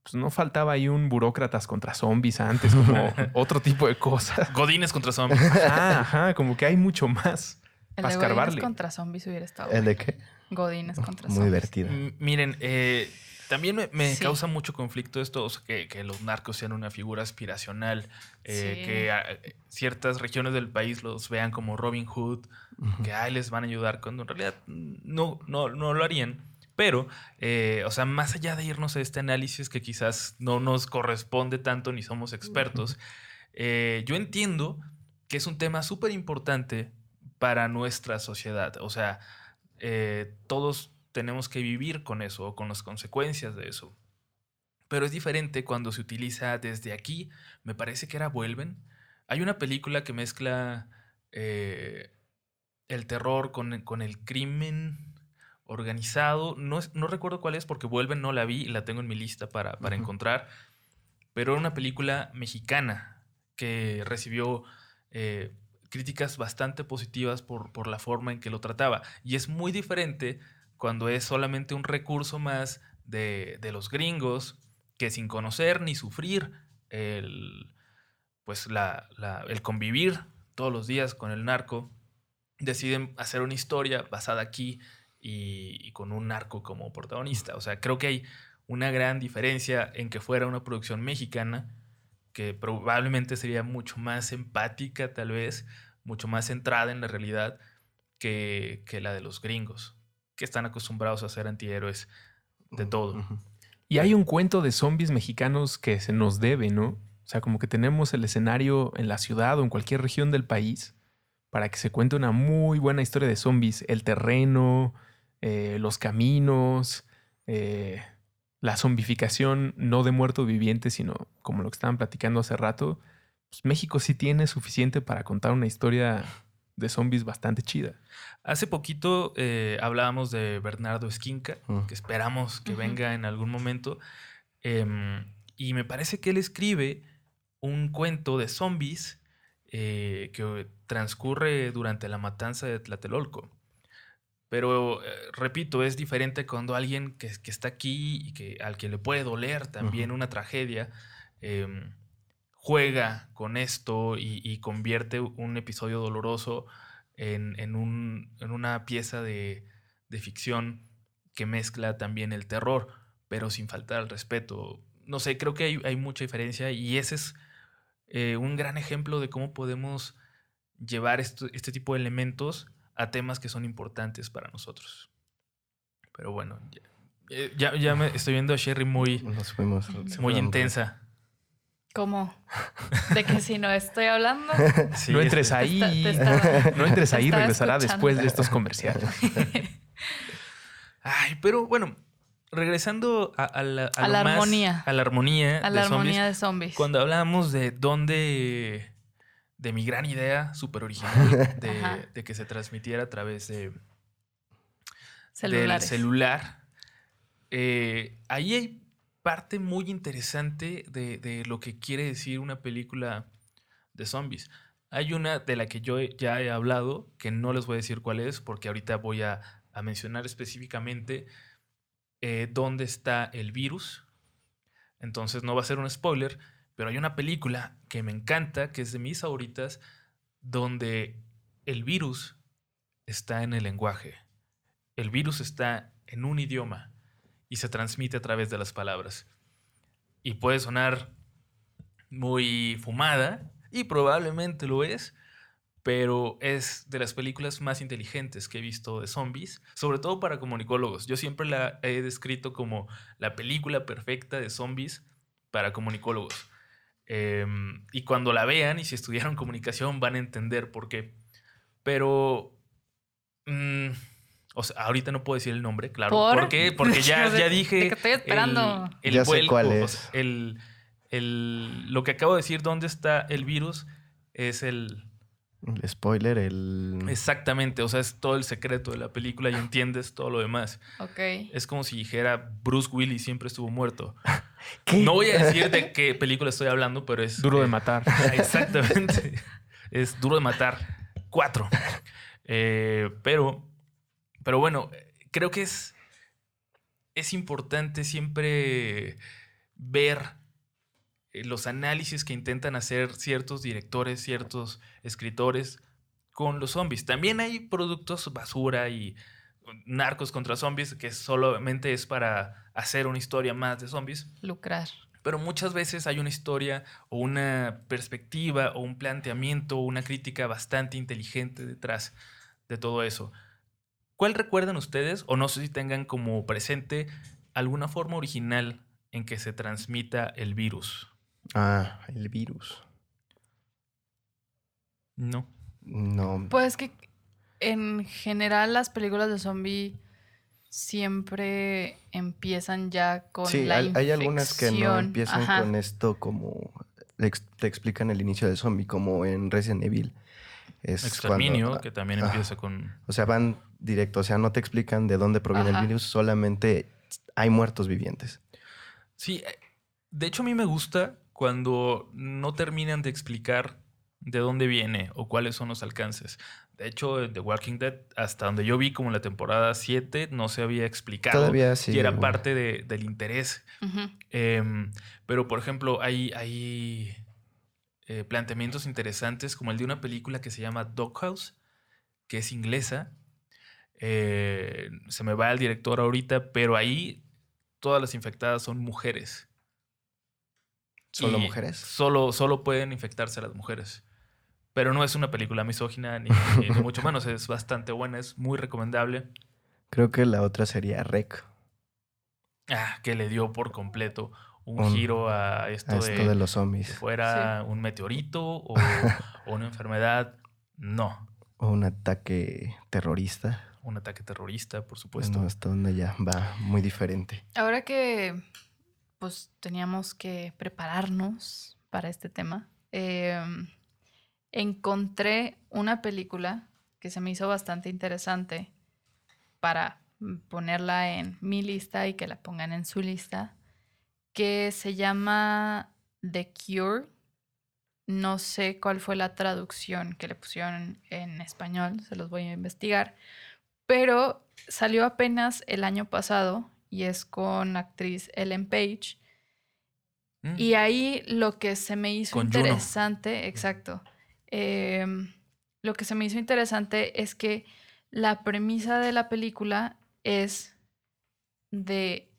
pues no faltaba ahí un burócratas contra zombies antes, como [laughs] otro tipo de cosas. Godines contra zombies. Ajá, ajá, como que hay mucho más. El Pa' de Godines escarbarle. contra zombies hubiera estado. ¿El de qué? Godines contra Muy zombies. divertido. M- Miren, eh, también me, me Sí. causa mucho conflicto esto, o sea, que, que los narcos sean una figura aspiracional, eh, Sí. que ah, ciertas regiones del país los vean como Robin Hood, que ay, les van a ayudar, cuando en realidad no, no, no lo harían. Pero, eh, o sea, más allá de irnos a este análisis que quizás no nos corresponde tanto ni somos expertos, eh, yo entiendo que es un tema súper importante para nuestra sociedad. O sea, eh, todos tenemos que vivir con eso o con las consecuencias de eso. Pero es diferente cuando se utiliza desde aquí. Me parece que era Vuelven. Hay una película que mezcla eh, el terror con, con el crimen organizado. No, es- no recuerdo cuál es porque Vuelven no la vi y la tengo en mi lista para, para Ujú. encontrar. Pero era una película mexicana que recibió eh, críticas bastante positivas por, por la forma en que lo trataba. Y es muy diferente cuando es solamente un recurso más de, de los gringos que sin conocer ni sufrir el, pues la, el convivir todos los días con el narco, deciden hacer una historia basada aquí y, y con un narco como protagonista. O sea, creo que hay una gran diferencia en que fuera una producción mexicana, que probablemente sería mucho más empática tal vez, mucho más centrada en la realidad que, que la de los gringos, que están acostumbrados a ser antihéroes de todo. Y hay un cuento de zombies mexicanos que se nos debe, ¿no? O sea, como que tenemos el escenario en la ciudad o en cualquier región del país para que se cuente una muy buena historia de zombies. El terreno, eh, los caminos, eh, la zombificación no de muerto viviente, sino como lo que estaban platicando hace rato. Pues México sí tiene suficiente para contar una historia de zombies bastante chida. Hace poquito eh, hablábamos de Bernardo Esquinca, Mm. que esperamos que venga en algún momento. em, y me parece que él escribe un cuento de zombies eh, que transcurre durante la matanza de Tlatelolco. Pero, eh, repito, es diferente cuando alguien que, que está aquí y que al que le puede doler también una tragedia, em, juega con esto y, y convierte un episodio doloroso en, en un- en una pieza de, de ficción que mezcla también el terror, pero sin faltar al respeto. No sé, creo que hay, hay mucha diferencia y ese es eh, un gran ejemplo de cómo podemos llevar esto- este tipo de elementos a temas que son importantes para nosotros. Pero bueno, ya, eh, ya, ya me estoy viendo a Sherry muy, Nos fuimos. se muy intensa. ¿Cómo? [laughs] ¿De que si no estoy hablando? Sí, no es- entres Te ahí. está- te estaba- no entres ahí, regresará escuchando. después de estos comerciales. [laughs] Ay, pero bueno, regresando a, a la, A lo la más- armonía. A la armonía. A de la zombies, armonía de zombies. Cuando hablábamos de dónde. de mi gran idea súper original [laughs] de que se transmitiera a través de, Celulares. del celular. eh, ahí hay parte muy interesante de, de lo que quiere decir una película de zombies. Hay una de la que yo ya he hablado, que no les voy a decir cuál es, porque ahorita voy a, a mencionar específicamente eh, dónde está el virus. Entonces no va a ser un spoiler, pero hay una película que me encanta, que es de mis favoritas, donde el virus está en el lenguaje. El virus está en un idioma y se transmite a través de las palabras. Y puede sonar muy fumada, y probablemente lo es, pero es de las películas más inteligentes que he visto de zombies, sobre todo para comunicólogos. Yo siempre la he descrito como la película perfecta de zombies para comunicólogos. Em, y cuando la vean y si estudiaron comunicación van a entender por qué. Pero... mm, o sea, ahorita no puedo decir el nombre, claro. ¿Por? ¿Por qué? Porque ya, [laughs] ya dije. que estoy esperando. El, el Ya sé cuál o es. sea, el, el- lo que acabo de decir, dónde está el virus, es el. El spoiler, el. Exactamente, o sea, es todo el secreto de la película y entiendes todo lo demás. Ok. Es como si dijera Bruce Willis siempre estuvo muerto. [laughs] ¿Qué? No voy a decir de qué película estoy hablando, pero es. Duro de matar. [laughs] Exactamente. es duro de matar. Cuatro. Eh, pero, pero bueno, creo que es, es importante siempre ver eh, los análisis que intentan hacer ciertos directores, ciertos escritores con los zombies. También hay productos basura y narcos contra zombies que solamente es para hacer una historia más de zombies. Lucrar. Pero muchas veces hay una historia o una perspectiva o un planteamiento o una crítica bastante inteligente detrás de todo eso. ¿Cuál recuerdan ustedes? O no sé si tengan como presente alguna forma original en que se transmita el virus. Ah, el virus. No. No. Pues que en general las películas de zombie siempre empiezan ya con sí, la hay, hay algunas que no empiezan Ajá. con esto como te explican el inicio del zombie, como en Resident Evil. Es Exterminio, cuando- que también ah, empieza con... O sea, van directo, o sea, no te explican de dónde proviene Ajá. el virus, solamente hay muertos vivientes. Sí, eh, de hecho a mí me gusta cuando no terminan de explicar de dónde viene o cuáles son los alcances. De hecho, The Walking Dead, hasta donde yo vi como la temporada 7, no se había explicado. Todavía sí. y era parte de- del interés. Em, pero, por ejemplo, hay, hay eh, planteamientos interesantes como el de una película que se llama Doghouse, que es inglesa. Eh, se me va el director ahorita, pero ahí todas las infectadas son mujeres. ¿Solo Y mujeres? Solo, solo pueden infectarse las mujeres. Pero no es una película misógina, ni, ni- ni [laughs] mucho menos. Es bastante buena, es muy recomendable. Creo que la otra sería Rec. Ah, que le dio por completo un, Un- giro a esto, A esto de, de los que zombies. fuera un meteorito o, o [laughs] una enfermedad. No, O un ataque terrorista. Un ataque terrorista, por supuesto. No, hasta donde ya va muy diferente. Ahora que pues teníamos que prepararnos para este tema, eh, encontré una película que se me hizo bastante interesante para ponerla en mi lista y que la pongan en su lista, que se llama The Cure. No sé cuál fue la traducción que le pusieron en español, se los voy a investigar, pero salió apenas el año pasado y es con actriz Ellen Page. Mm. Y ahí lo que se me hizo Con Juno. interesante, exacto, em, lo que se me hizo interesante es que la premisa de la película es de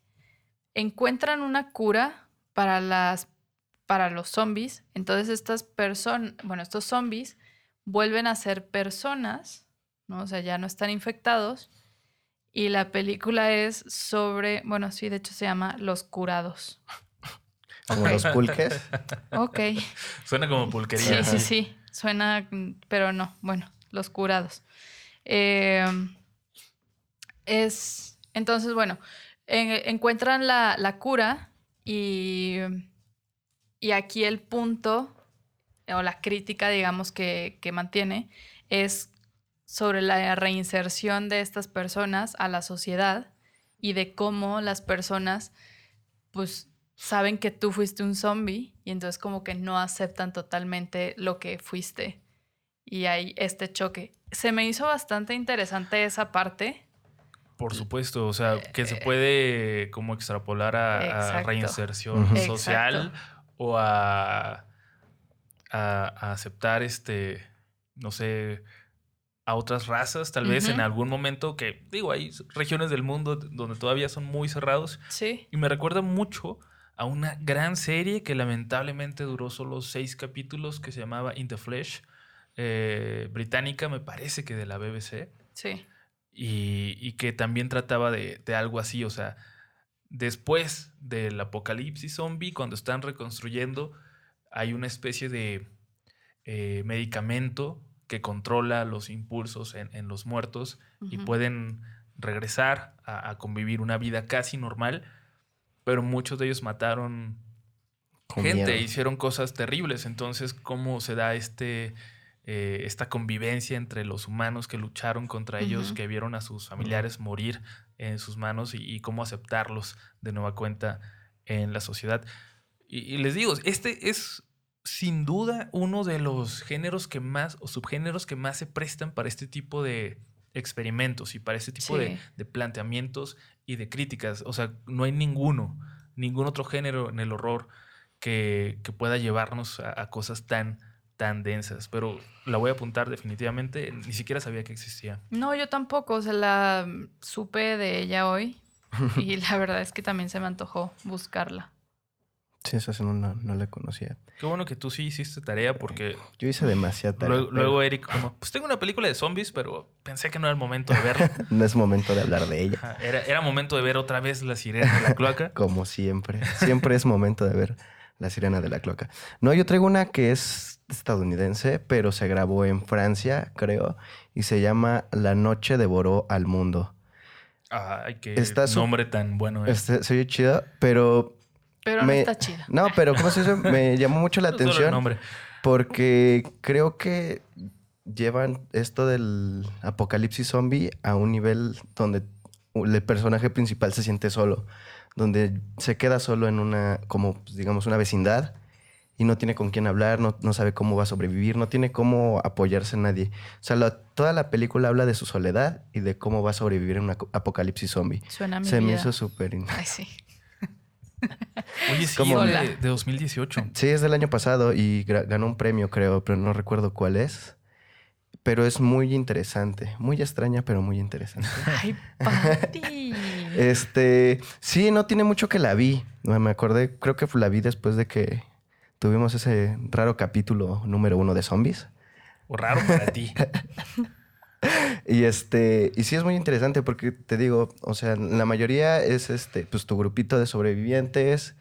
encuentran una cura para las para los zombies, entonces estas personas, bueno, estos zombies vuelven a ser personas, ¿no? O sea, ya no están infectados y la película es sobre, bueno, sí, de hecho se llama Los curados. Como los pulques. Ok. Suena como pulquería. Sí, sí, sí. Suena, pero no. Bueno, los curados. Eh, es. Entonces, bueno, en- encuentran la, la cura y. Y aquí el punto, o la crítica, digamos, que, que mantiene, es sobre la reinserción de estas personas a la sociedad y de cómo las personas, pues, saben que tú fuiste un zombie y entonces como que no aceptan totalmente lo que fuiste. Y hay este choque. Se me hizo bastante interesante esa parte. Por supuesto, o sea, que se puede como extrapolar a, reinserción social Exacto. o a, a- a aceptar este, no sé, a otras razas, tal vez en algún momento que, digo, hay regiones del mundo donde todavía son muy cerrados Sí. y me recuerda mucho a una gran serie que lamentablemente duró solo seis capítulos que se llamaba In the Flesh, eh, británica, me parece que de la BBC Sí. y, y que también trataba de, de algo así, o sea, después del apocalipsis zombie, cuando están reconstruyendo, hay una especie de eh, medicamento que controla los impulsos en, en los muertos y pueden regresar a, a convivir una vida casi normal, pero muchos de ellos mataron gente, Comieron. hicieron cosas terribles. Entonces, ¿cómo se da este, eh, esta convivencia entre los humanos que lucharon contra ellos, que vieron a sus familiares morir en sus manos y, y cómo aceptarlos de nueva cuenta en la sociedad? Y, y les digo, este es sin duda uno de los géneros que más o subgéneros que más se prestan para este tipo de experimentos y para este tipo de, Sí. de planteamientos y de críticas. O sea, no hay ninguno, ningún otro género en el horror que, que pueda llevarnos a, a cosas tan, tan densas. Pero la voy a apuntar definitivamente. Ni siquiera sabía que existía. No, yo tampoco. O sea, la mm, supe de ella hoy. y la verdad es que también se me antojó buscarla. Sí, esa no, no, no la conocía. Qué bueno que tú sí hiciste tarea porque Yo hice demasiada tarea. luego, luego Eric como, pues tengo una película de zombies, pero pensé que no era el momento de verla. [laughs] No es momento de hablar de ella. Ajá, Era, era momento de ver otra vez La Sirena de la Cloaca. [laughs] Como siempre. Siempre es momento de ver La Sirena de la Cloaca. No, yo traigo una que es estadounidense, pero se grabó en Francia, creo, y se llama La Noche devoró al mundo. Ay, qué Está nombre tan bueno. eh. Este, se oye chido, pero... Pero no está chida. No, pero ¿cómo se dice? Me [laughs] llamó mucho la atención nombre. porque creo que llevan esto del apocalipsis zombie a un nivel donde el personaje principal se siente solo, donde se queda solo en una, como pues, digamos, una vecindad y no tiene con quién hablar, no, no sabe cómo va a sobrevivir, no tiene cómo apoyarse en nadie. O sea, la- toda la película habla de su soledad y de cómo va a sobrevivir en un apocalipsis zombie. Suena a mi Se me hizo súper... Ay, sí. Oye, sí, ¿Cómo? de, de 2018. Sí, es del año pasado y ganó un premio, creo, pero no recuerdo cuál es. pero es muy interesante. Muy extraña, pero muy interesante. [laughs] Ay, Pati. [laughs] Este, sí, no tiene mucho que la vi. No, Me acordé, creo que la vi después de que tuvimos ese raro capítulo número uno de zombies. O raro para ti. [laughs] [laughs] Y este, y sí es muy interesante porque te digo, o sea, la mayoría es este, pues tu grupito de sobrevivientes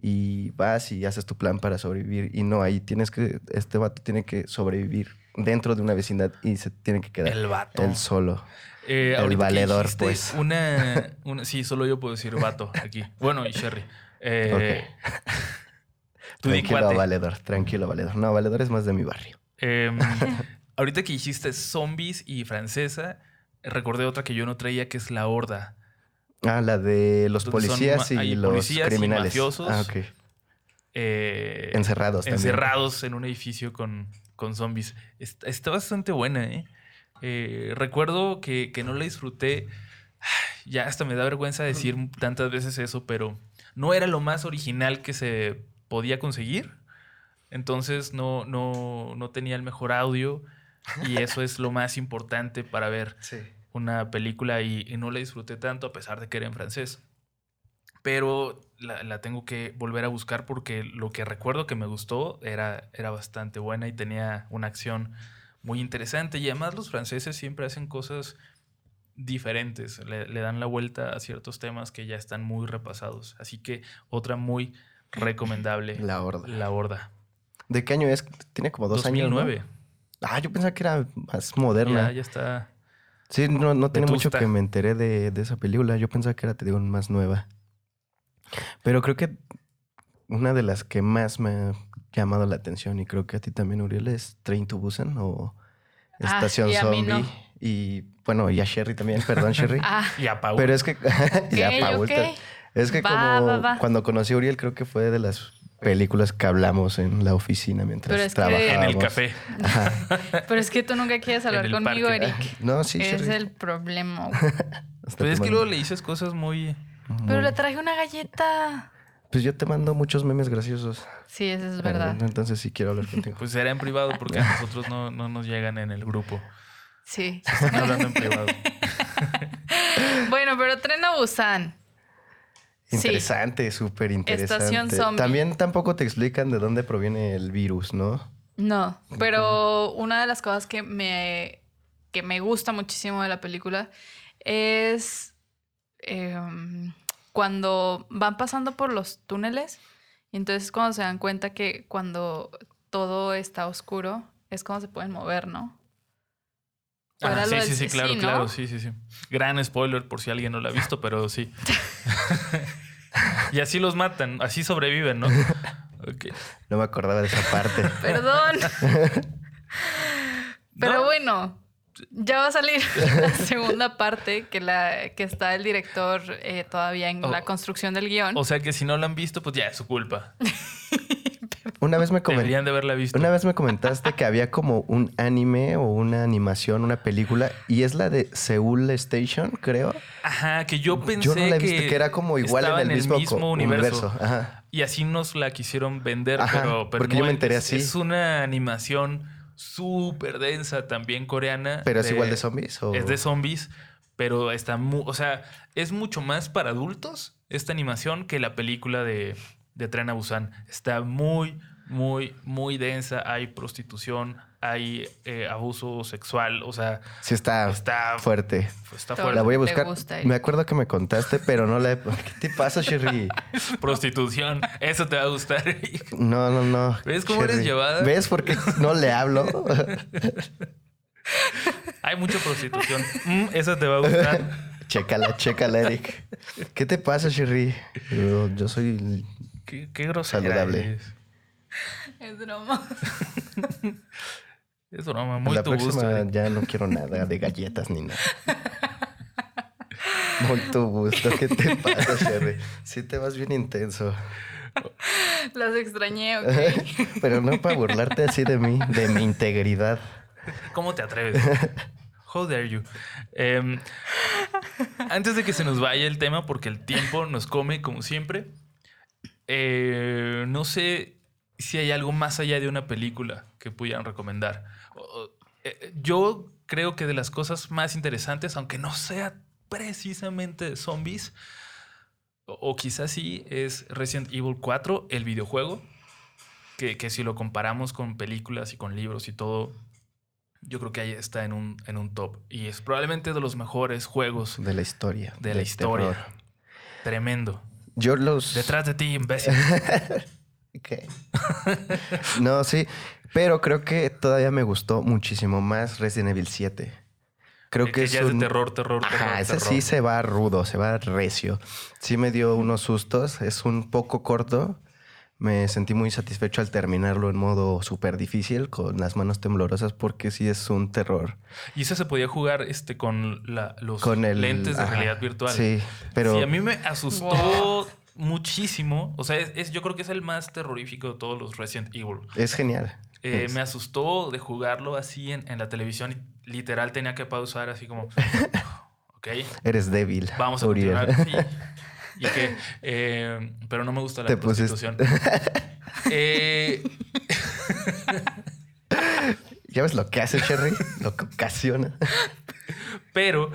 y vas y haces tu plan para sobrevivir. Y no, ahí tienes que, este vato tiene que sobrevivir dentro de una vecindad y se tiene que quedar El vato. él solo. Eh, El valedor, pues. Una, [laughs] una- sí, solo yo puedo decir vato aquí. Bueno, y Sherry. Eh, [laughs] Tú tranquilo, valedor, tranquilo, valedor. No, valedor es más de mi barrio. Em, ahorita que dijiste zombies y francesa, recordé otra que yo no traía que es La Horda. Ah, la de los policías y los policías y criminales. mafiosos. Ah, ok. eh, Encerrados también. encerrados en un edificio con, con zombies. Está, está bastante buena, ¿eh? Eh, recuerdo que, que no la disfruté. Ya hasta me da vergüenza decir tantas veces eso, pero no era lo más original que se podía conseguir. Entonces no, no, no tenía el mejor audio y eso es lo más importante para ver Sí. una película y, y no la disfruté tanto a pesar de que era en francés. Pero la, la tengo que volver a buscar porque lo que recuerdo que me gustó era, era bastante buena y tenía una acción muy interesante. Y además los franceses siempre hacen cosas diferentes, le, le dan la vuelta a ciertos temas que ya están muy repasados. Así que otra muy [laughs] recomendable, La horda. La Horda. ¿De qué año es? Tiene como dos 2009. años. ¿no? Ah, yo pensaba que era más moderna. Ya, ya está. Sí, no, no tiene mucho que me enteré de, de esa película. Yo pensaba que era, te digo, más nueva. Pero creo que una de las que más me ha llamado la atención, y creo que a ti también, Uriel, es Train to Busan o Ah, Estación y a mí Zombie. no. Y bueno, y a Sherry también, perdón, Sherry. [laughs] Ah, Y a Paul. Pero es que. [laughs] y a. Paul también. Es que Va, como va, va. cuando conocí a Uriel, creo que fue de las películas que hablamos en la oficina mientras Pero es que- trabajábamos. en el café. Ajá. Pero es que tú nunca quieres hablar conmigo, parque. Eric. No, sí, es el problema. Pues [laughs] es que luego le dices cosas muy... Pero le traje una galleta. Pues yo te mando muchos memes graciosos. Sí, eso es verdad. Entonces sí quiero hablar contigo. Pues será en privado porque a [laughs] nosotros no, no nos llegan en el grupo. Sí. Están hablando en privado. [laughs] Bueno, pero Tren a Busan. Interesante, súper interesante. Estación zombie. También tampoco te explican de dónde proviene el virus, ¿no? No, pero una de las cosas que me, que me gusta muchísimo de la película es em, cuando van pasando por los túneles y entonces cuando se dan cuenta que cuando todo está oscuro es cuando se pueden mover, ¿no? Ah, sí, del- sí, sí, claro, ¿no? claro, sí, sí, sí. Gran spoiler por si alguien no lo ha visto, pero sí. [laughs] y así los matan, así sobreviven, ¿no? No me acordaba de esa parte. [laughs] Perdón. [laughs] Pero No, bueno, ya va a salir la segunda parte que, la, que está el director eh, todavía en Oh. la construcción del guion. O sea que si no lo han visto, pues ya es su culpa. Una vez me comentaste. Deberían de haberla visto. Una vez me comentaste que había como un anime o una animación, una película, y es la de Seoul Station, creo. Ajá, que yo pensé Yo no la he visto, que, que era como igual en el mismo, co- universo. Ajá. Y así nos la quisieron vender, Ajá, pero, pero porque no yo me es- enteré así. Es una animación súper densa, también coreana. Pero es igual de zombies. ¿o? Es de zombies, pero está muy. O sea, es mucho más para adultos esta animación que la película de, de Tren a Busan. Está muy, muy, muy densa. Hay prostitución, hay eh, abuso sexual. O sea, Sí, está, está, fuerte. está fuerte. La voy a buscar. gusta, Me acuerdo que me contaste, pero no la he... [laughs] ¿Qué te pasa, Sherry? [laughs] Prostitución. Eso te va a gustar. No, no, no. ¿Ves cómo eres llevada? ¿Ves por qué no le hablo? [laughs] Hay mucha prostitución. Mm, eso te va a gustar. chécala, chécala, Eric. ¿Qué te pasa, Sherry? Yo, yo soy... Qué, qué grosera Saludable. eres. Es broma. [laughs] Es broma, muy la tu próxima gusto. Ya no quiero nada de galletas ni nada. [laughs] Muy tu gusto. ¿Qué te pasa, Sherry? Sí te vas bien intenso. Las extrañé, ok. [laughs] Pero no para burlarte así de mí, de mi integridad. ¿Cómo te atreves? How dare you? Em, antes de que se nos vaya el tema, porque el tiempo nos come como siempre, eh, no sé si hay algo más allá de una película que pudieran recomendar. Eh, yo creo que de las cosas más interesantes, aunque no sea precisamente de zombies, o, quizás sí, es Resident Evil 4, el videojuego, que, que si lo comparamos con películas y con libros y todo, yo creo que ahí está en un, en un top. Y es probablemente de los mejores juegos De la historia. de la historia. terror. Tremendo. Yo los... Detrás de ti, imbécil. [laughs] ¿Qué? [laughs] no, sí. Pero creo que todavía me gustó muchísimo más Resident Evil 7. Creo que, ya es un... de terror, terror, terror. Ajá, ese terror. sí se va rudo, se va recio. Sí me dio unos sustos. Es un poco corto. Me sentí muy satisfecho al terminarlo en modo súper difícil, con las manos temblorosas, porque sí es un terror. Y ese se podía jugar este, con la- los Con el... lentes de ajá, realidad virtual. Sí, pero... Sí, a mí me asustó Wow. muchísimo. O sea, es, es- yo creo que es el más terrorífico de todos los Resident Evil. Es genial. Eh, Es- Me asustó de jugarlo así en, en la televisión. y Literal tenía que pausar así como... [laughs] ok, Eres débil. vamos a Uriel. continuar. Sí. [laughs] [laughs] Y que... eh, pero no me gusta la Te prostitución. [laughs] Eh, ¿Ya ves lo que hace Cherry? lo que ocasiona. pero...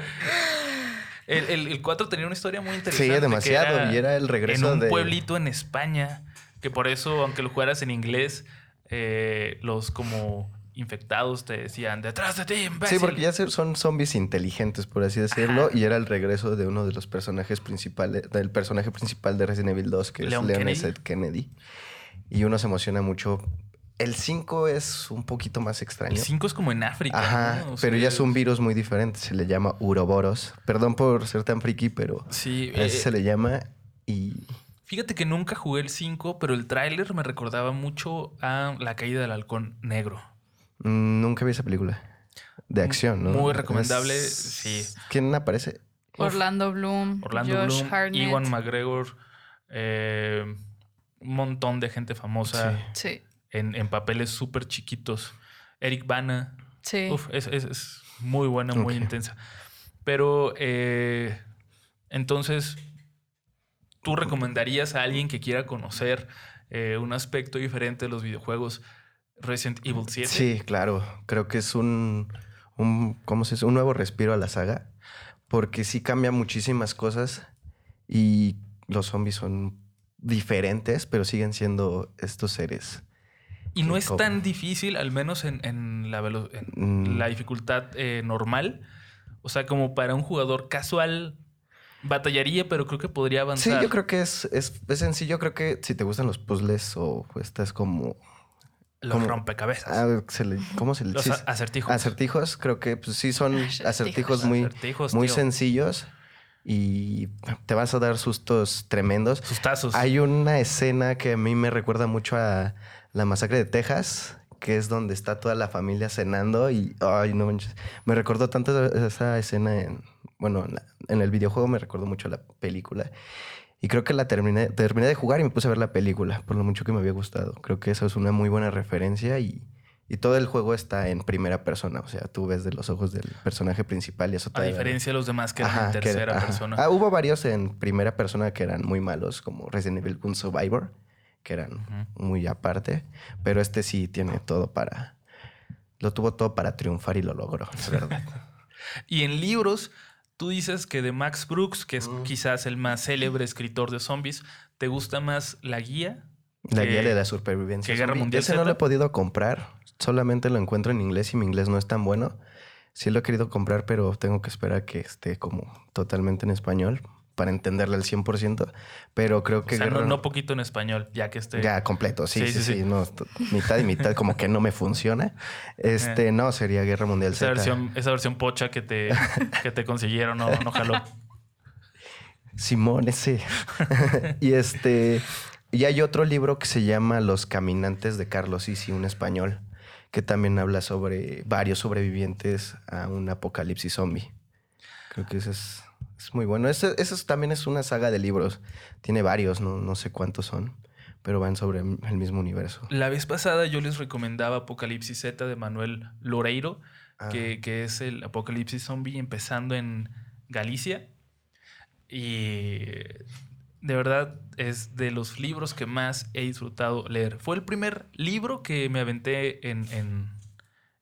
El, el, el 4 tenía una historia muy interesante. Sí, demasiado. y era el regreso en un de... pueblito en España, que por eso, aunque lo jugaras en inglés, eh, los como infectados te decían, detrás de ti, imbécil". Sí, porque ya son zombies inteligentes, por así decirlo, y era el regreso de uno de los personajes principales, del personaje principal de Resident Evil 2, que Leon es Leon Kennedy. S. Kennedy. Y uno se emociona mucho. El 5 es un poquito más El extraño. 5 es como en África. Ajá, ¿no? O pero ya es un virus muy diferente, se le llama Uroboros. Perdón por ser tan friki, pero Sí, así eh, se le llama y fíjate que nunca jugué el 5, pero el tráiler me recordaba mucho a La caída del halcón negro. Mm, nunca vi esa película. De acción, ¿no? Muy recomendable, Es- sí. ¿Quién aparece? Orlando Bloom, Orlando Josh Bloom, Hartnett. Iwan McGregor, eh, un montón de gente famosa Sí, en, en papeles súper chiquitos. Eric Bana, sí. Uf, es, es- es muy buena, muy intensa. Pero eh, entonces, ¿tú recomendarías a alguien que quiera conocer eh, un aspecto diferente de los videojuegos Resident Evil 7? Sí, claro. Creo que es un, un, ¿cómo se dice? Un nuevo respiro a la saga. Porque sí cambia muchísimas cosas y los zombies son diferentes, pero siguen siendo estos seres. Y no es tan difícil, al menos en, en la, en Mm. la dificultad eh, normal. O sea, como para un jugador casual, batallaría, pero creo que podría Sí, avanzar. yo creo que es, es, es sencillo. Creo que si te gustan los puzzles o estás como... Los rompecabezas. ah, se le- ¿Cómo se le los sí, a- acertijos. Acertijos, creo que pues, sí son [laughs] Acertijos. acertijos muy, Acertijos, muy tío. sencillos y te vas a dar sustos tremendos. Sus tazos. Hay una escena que a mí me recuerda mucho a la masacre de Texas, que es donde está toda la familia cenando y ay no manches, me recordó tanto esa- escena en bueno, en, la- en el videojuego me recordó mucho la película. Y creo que la terminé, terminé de jugar y me puse a ver la película, por lo mucho que me había gustado. Creo que eso es una muy buena referencia y, y todo el juego está en primera persona. O sea, tú ves de los ojos del personaje principal y eso a diferencia de los demás que eran Ajá, en tercera persona. Ah, hubo varios en primera persona que eran muy malos, como Resident Evil un Survivor, que eran muy aparte. Pero este sí tiene todo para. Lo tuvo todo para triunfar y lo logró, es verdad. [laughs] Y en libros, tú dices que de Max Brooks, que es Mm. quizás el más célebre escritor de zombies, ¿te gusta más la guía? La que- guía de la supervivencia. que Guerra. Mundial Ese no lo he podido comprar. Solamente lo encuentro en inglés y mi inglés no es tan bueno. Sí lo he querido comprar, pero tengo que esperar a que esté como totalmente en español para entenderle al 100%. Pero creo que O sea, no, poquito en español, ya que esté... Ya, completo, sí, Sí, sí, sí, sí. sí. no, t- mitad y mitad, como que no me funciona. [laughs] Este, no, sería Guerra Mundial Esa Z. versión, esa versión pocha que te, que te consiguieron no, no jaló. [laughs] Simón, ese. [laughs] y este. Y hay otro libro que se llama Los Caminantes de Carlos Isi, un español, que también habla sobre varios sobrevivientes a un apocalipsis zombie. Creo que ese es, es muy bueno. Ese, ese es- también es una saga de libros. Tiene varios, no, no sé cuántos son, pero van sobre el mismo universo. La vez pasada yo les recomendaba Apocalipsis Z de Manuel Loreiro, Ah. que, que es el apocalipsis zombie empezando en Galicia. Y de verdad es de los libros que más he disfrutado leer. Fue el primer libro que me aventé en, en,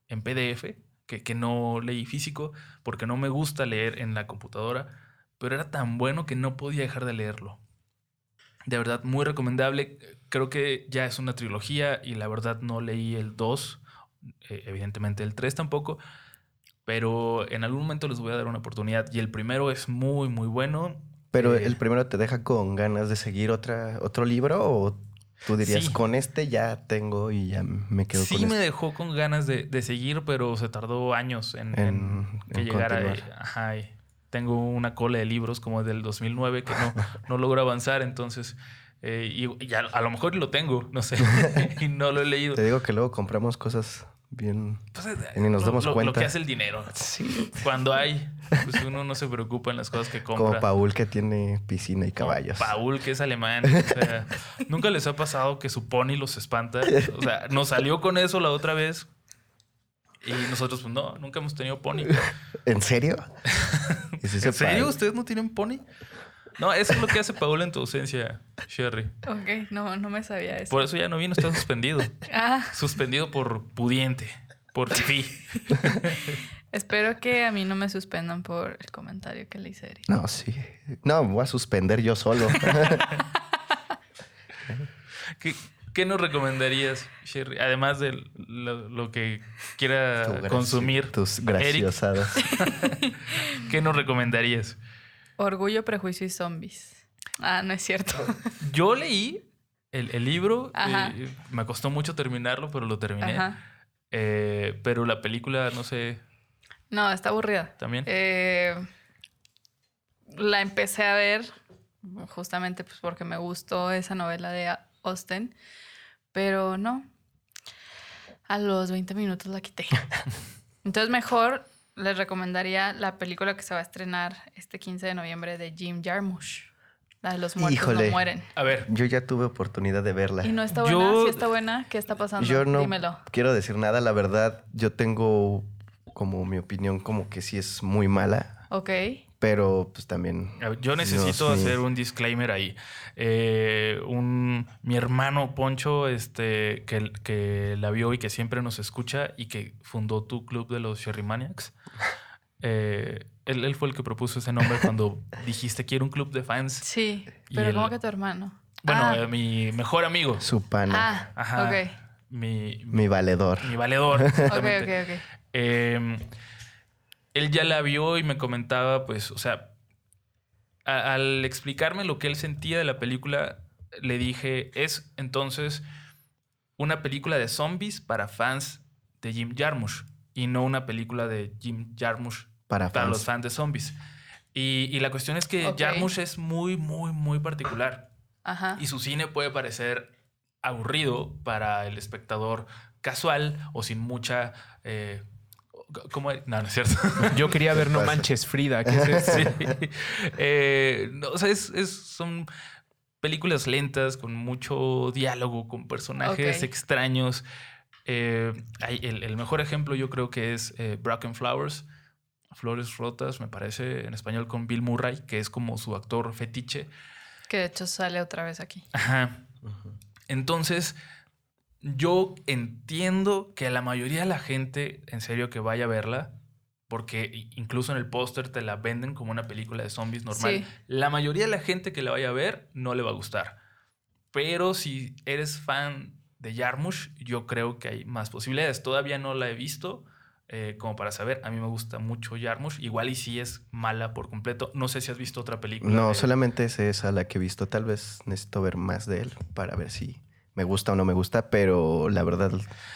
en PDF, que, que no leí físico porque no me gusta leer en la computadora, pero era tan bueno que no podía dejar de leerlo. De verdad, muy recomendable. Creo que ya es una trilogía y la verdad no leí el 2, eh, evidentemente el 3 tampoco, pero en algún momento les voy a dar una oportunidad. Y el primero es muy, muy bueno. Pero Eh, el primero te deja con ganas de seguir otra, otro libro o tú dirías, Sí. con este ya tengo y ya me quedo Sí con me este. dejó con ganas de, de seguir, pero se tardó años en, En- en que en llegara. ajá, y tengo una cola de libros como del 2009 que no, [laughs] no logro avanzar, entonces... eh, y, y a, a lo mejor lo tengo, no sé, [laughs] y no lo he leído. Te digo que luego compramos cosas bien... Pues, eh, Y ni nos lo- damos lo- Lo cuenta. que hace el dinero. Sí. Cuando hay, pues uno no se preocupa en las cosas que compra. Como Paul que tiene piscina y Como caballos. Paul, que es alemán. O sea, [laughs] nunca les ha pasado que su pony los espanta. O sea, nos salió con eso la otra vez. Y nosotros, pues no, nunca hemos tenido pony. [laughs] ¿En serio? ¿Y si se ¿En serio? ¿Ustedes no tienen pony? No, eso es lo que hace Paul en tu ausencia, Sherry. Ok, no, no me sabía eso. Por eso ya no vino, está suspendido. [laughs] Ah, Suspendido por pudiente, por fifí. [laughs] espero que a mí no me suspendan por el comentario que le hice a Eric. No, sí. No, me voy a suspender yo solo. ¿Qué, qué nos recomendarías, Sherry? Además de lo, lo que Tu quiera graci- consumir, Tus Eric, graciosadas. ¿qué nos recomendarías? Orgullo, prejuicio y zombies. Ah, no es cierto. Yo leí el, el libro, Ajá. eh, me costó mucho terminarlo, pero lo terminé. Ajá. Eh, pero la película, no sé, No, está aburrida. también. Eh, la empecé a ver justamente pues porque me gustó esa novela de Austen, pero no. A los 20 minutos la quité. [laughs] Entonces mejor les recomendaría la película que se va a estrenar este 15 de noviembre de Jim Jarmusch. La de los muertos Híjole. no mueren. A ver, Yo ya tuve oportunidad de verla. Y no está buena, Yo- sí está buena. ¿Qué está pasando? Yo no Dímelo. quiero decir nada, la verdad, yo tengo como mi opinión como que sí es muy mala, Ok. Pero pues también... yo necesito no hacer un disclaimer ahí. Eh, un, mi hermano Poncho, este, que, que la vio y que siempre nos escucha y que fundó tu club de los Sherry Maniacs. [laughs] eh, él, él fue el que propuso ese nombre cuando [laughs] dijiste quiero un club de fans. Sí, pero ¿cómo que tu hermano? Bueno, Ah. eh, mi mejor amigo. Su pana, Ah, Ajá. ok. Mi, mi valedor. mi valedor. [laughs] Ok, ok, ok. Él ya la vio y me comentaba, pues, o sea, a- al explicarme lo que él sentía de la película, le dije, es entonces una película de zombies para fans de Jim Jarmusch y no una película de Jim Jarmusch Para para fans. los fans de zombies. Y, y la cuestión es que Ok. Jarmusch es muy, muy, muy particular. Ajá. Y su cine puede parecer aburrido para el espectador casual o sin mucha... Eh, ¿Cómo? No, no es cierto. [laughs] Yo quería ver No? Manches Frida. ¿Qué es [laughs] esto? Sí. Eh, no, o sea, es, es- son películas lentas con mucho diálogo, con personajes extraños. Eh, hay- el, el mejor ejemplo yo creo que es eh, Broken Flowers. Flores Rotas, me parece, en español con Bill Murray, que es como su actor fetiche. Que de hecho sale otra vez aquí. Ajá. Entonces, yo entiendo que la mayoría de la gente, en serio, que vaya a verla, porque i- incluso en el póster te la venden como una película de zombies normal. Sí. La mayoría de la gente que la vaya a ver no le va a gustar. Pero si eres fan de Yarmush, yo creo que hay más posibilidades. Todavía no la he visto eh, como para saber. A mí me gusta mucho Yarmush. Igual y si es mala por completo. No sé si has visto otra película. No, de- solamente es esa la que he visto. Tal vez necesito ver más de él para ver si me gusta o no me gusta, pero la verdad,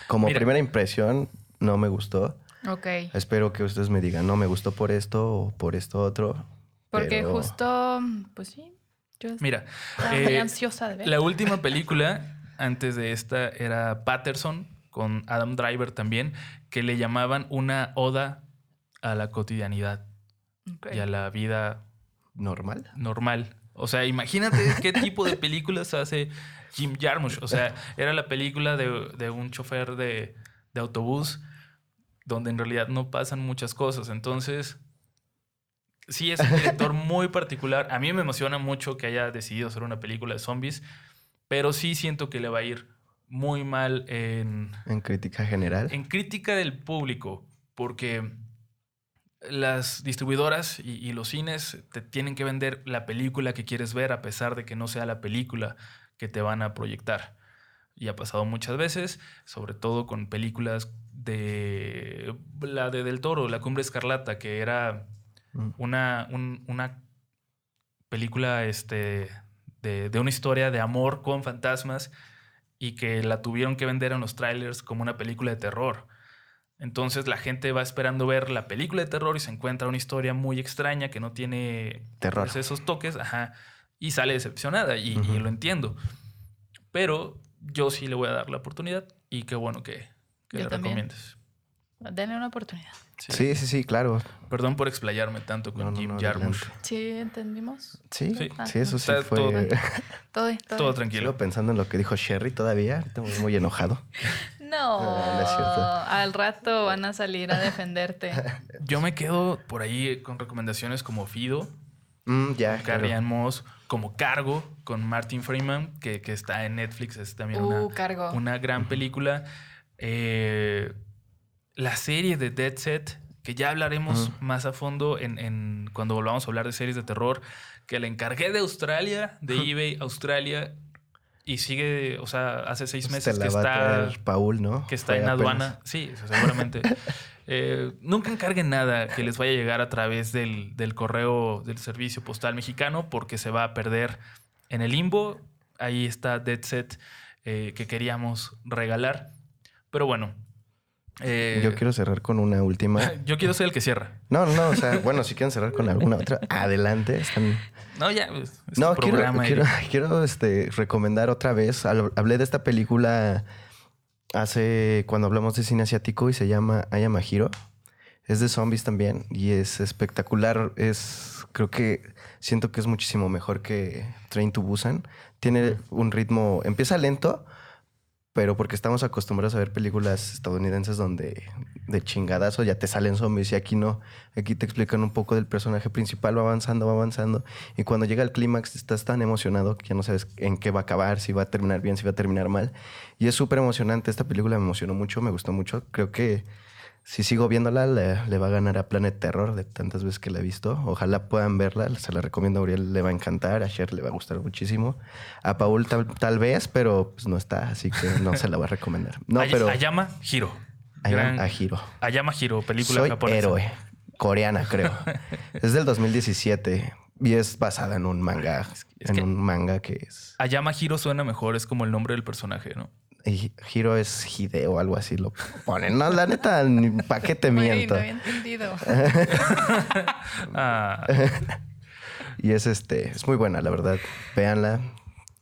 como Mira. primera impresión, no me gustó. Ok. Espero que ustedes me digan, no me gustó por esto o por esto otro. Porque pero- justo, pues sí, yo Mira, eh, ansiosa de ver. La última película antes de esta era Patterson con Adam Driver también, que le llamaban una oda a la cotidianidad y a la vida normal. normal. O sea, imagínate qué tipo de películas hace Jim Jarmusch. O sea, era la película de, de un chofer de, de autobús donde en realidad no pasan muchas cosas. Entonces, sí es un director [laughs] muy particular. A mí me emociona mucho que haya decidido hacer una película de zombies, pero sí siento que le va a ir muy mal en, En crítica general. en crítica del público. porque las distribuidoras y, y los cines te tienen que vender la película que quieres ver a pesar de que no sea la película que te van a proyectar. Y ha pasado muchas veces, sobre todo con películas de la de Del Toro, La Cumbre Escarlata, que era Mm. una, un- una película este, de, de una historia de amor con fantasmas y que la tuvieron que vender en los trailers como una película de terror. Entonces la gente va esperando ver la película de terror y se encuentra una historia muy extraña que no tiene Terror. pues, esos toques, ajá, y sale decepcionada y, y Ujú. lo entiendo. Pero yo sí le voy a dar la oportunidad y qué bueno que, que le también. recomiendes. Denle una oportunidad. Sí, sí, sí, claro. Perdón por explayarme tanto con No, no, Jim no, Jarmusch. Sí, entendimos. Sí, Sí. sí, eso sí Está fue. todo- [laughs] Todo, todo, Todo tranquilo. Sigo pensando en lo que dijo Sherry todavía. Estoy muy enojado. No, [laughs] No, no es cierto. al rato van a salir a defenderte. [laughs] Yo me quedo por ahí con recomendaciones como Fido, Mm, ya, claro. Moss, como Cargo con Martin Freeman, que, que está en Netflix, es también Uh, una, cargo. una gran película. Eh, la serie de Dead Set, que ya hablaremos más a fondo en, en- cuando volvamos a hablar de series de terror, que la encargué de Australia, de [laughs] eBay Australia, y sigue, o sea, hace seis Pues meses que está Paul, ¿no? que está Fue en apenas. aduana. Sí, seguramente. [laughs] Eh, nunca encarguen nada que les vaya a llegar a través del, del correo del servicio postal mexicano porque se va a perder en el limbo. Ahí está Dead Set eh, que queríamos regalar. Pero bueno. Eh, Yo quiero cerrar con una última. [laughs] yo quiero ser el que cierra. No, no. O sea, bueno, si quieren cerrar con alguna otra, [laughs] adelante. Están... No, ya. Es es No, quiero, programa, quiero, [laughs] quiero, este, recomendar otra vez. Hab- Hablé de esta película hace cuando hablamos de cine asiático y se llama Ayama Hiro. Es de zombies también y es espectacular. Es, creo que siento que es muchísimo mejor que Train to Busan. Tiene un ritmo, empieza lento, pero porque estamos acostumbrados a ver películas estadounidenses donde de chingadazo ya te salen zombies y aquí no. Aquí te explican un poco del personaje principal, va avanzando, va avanzando. Y cuando llega el clímax estás tan emocionado que ya no sabes en qué va a acabar, si va a terminar bien, si va a terminar mal. Y es súper emocionante. Esta película me emocionó mucho, me gustó mucho. Creo que si sigo viéndola, le, le va a ganar a Planet Terror de tantas veces que la he visto. Ojalá puedan verla. Se la recomiendo a Uriel, le va a encantar. A Cher le va a gustar muchísimo. A Paul tal, tal vez, pero pues, no está, así que no se la voy a recomendar. No, Ay- pero Ayama Hiro. Ayama Hiro. Ayama Hiro, película Soy japonesa. héroe. Coreana, creo. [laughs] es del 2017 y es basada en un manga. Es en que- un manga que es. Ayama Hiro suena mejor, es como el nombre del personaje, ¿no? Y Hiro es Hideo o algo así lo ponen. No, la neta, ¿para qué te miento? no había entendido. [laughs] Ah, Y es este, es muy buena, la verdad. Véanla.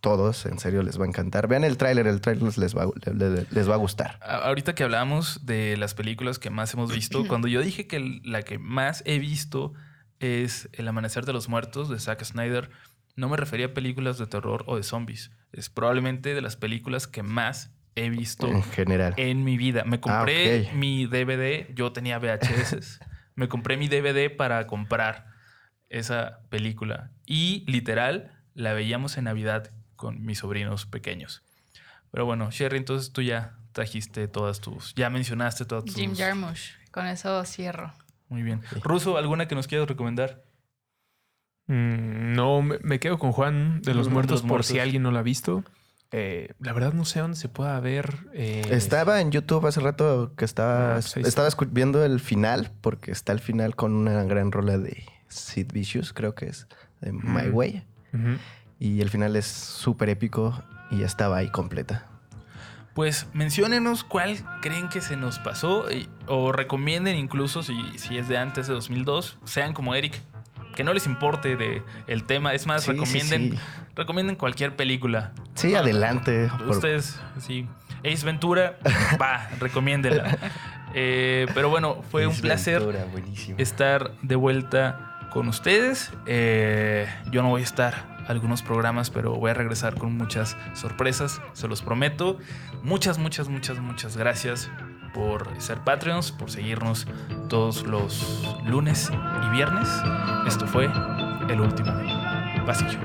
Todos, en serio, les va a encantar. Vean el tráiler, el tráiler les va, le- le- les va a gustar. Ahorita que hablamos de las películas que más hemos visto, cuando yo dije que la que más he visto es El Amanecer de los Muertos de Zack Snyder, no me refería a películas de terror o de zombies. Es probablemente de las películas que más he visto En general. en mi vida. Me compré Ah, ok. mi DVD, yo tenía VHS, [laughs] me compré mi DVD para comprar esa película y literal la veíamos en Navidad con mis sobrinos pequeños. Pero bueno, Sherry, entonces tú ya trajiste todas tus, ya mencionaste todas tus... Jim Jarmusch. Con eso cierro. Muy bien. Ruso, ¿alguna que nos quieras recomendar? Mm, no, me, me quedo con Juan de los Muertos Los por si alguien no la ha visto. Eh, la verdad no sé dónde se pueda ver. eh, Estaba en YouTube hace rato que estaba, Ah, pues estaba viendo el final, porque está el final con una gran rola de Sid Vicious, creo que es, de My Mm. Way. ujú. Y el final es súper épico y estaba ahí completa. Pues menciónenos cuál creen que se nos pasó y- o recomienden incluso si, si es de antes de 2002, sean como Eric, que no les importe de el tema, es más, Sí, recomienden, sí. recomienden cualquier película. Sí, adelante. por- Ustedes, sí. Ace Ventura, [laughs] va, recomiéndela. Eh, pero bueno, fue un Ace placer Ventura, estar de vuelta con ustedes. Eh, yo no voy a estar algunos programas, pero voy a regresar con muchas sorpresas, se los prometo. Muchas, muchas, muchas, muchas gracias por ser Patreons, por seguirnos todos los lunes y viernes. Esto fue el último pasillo.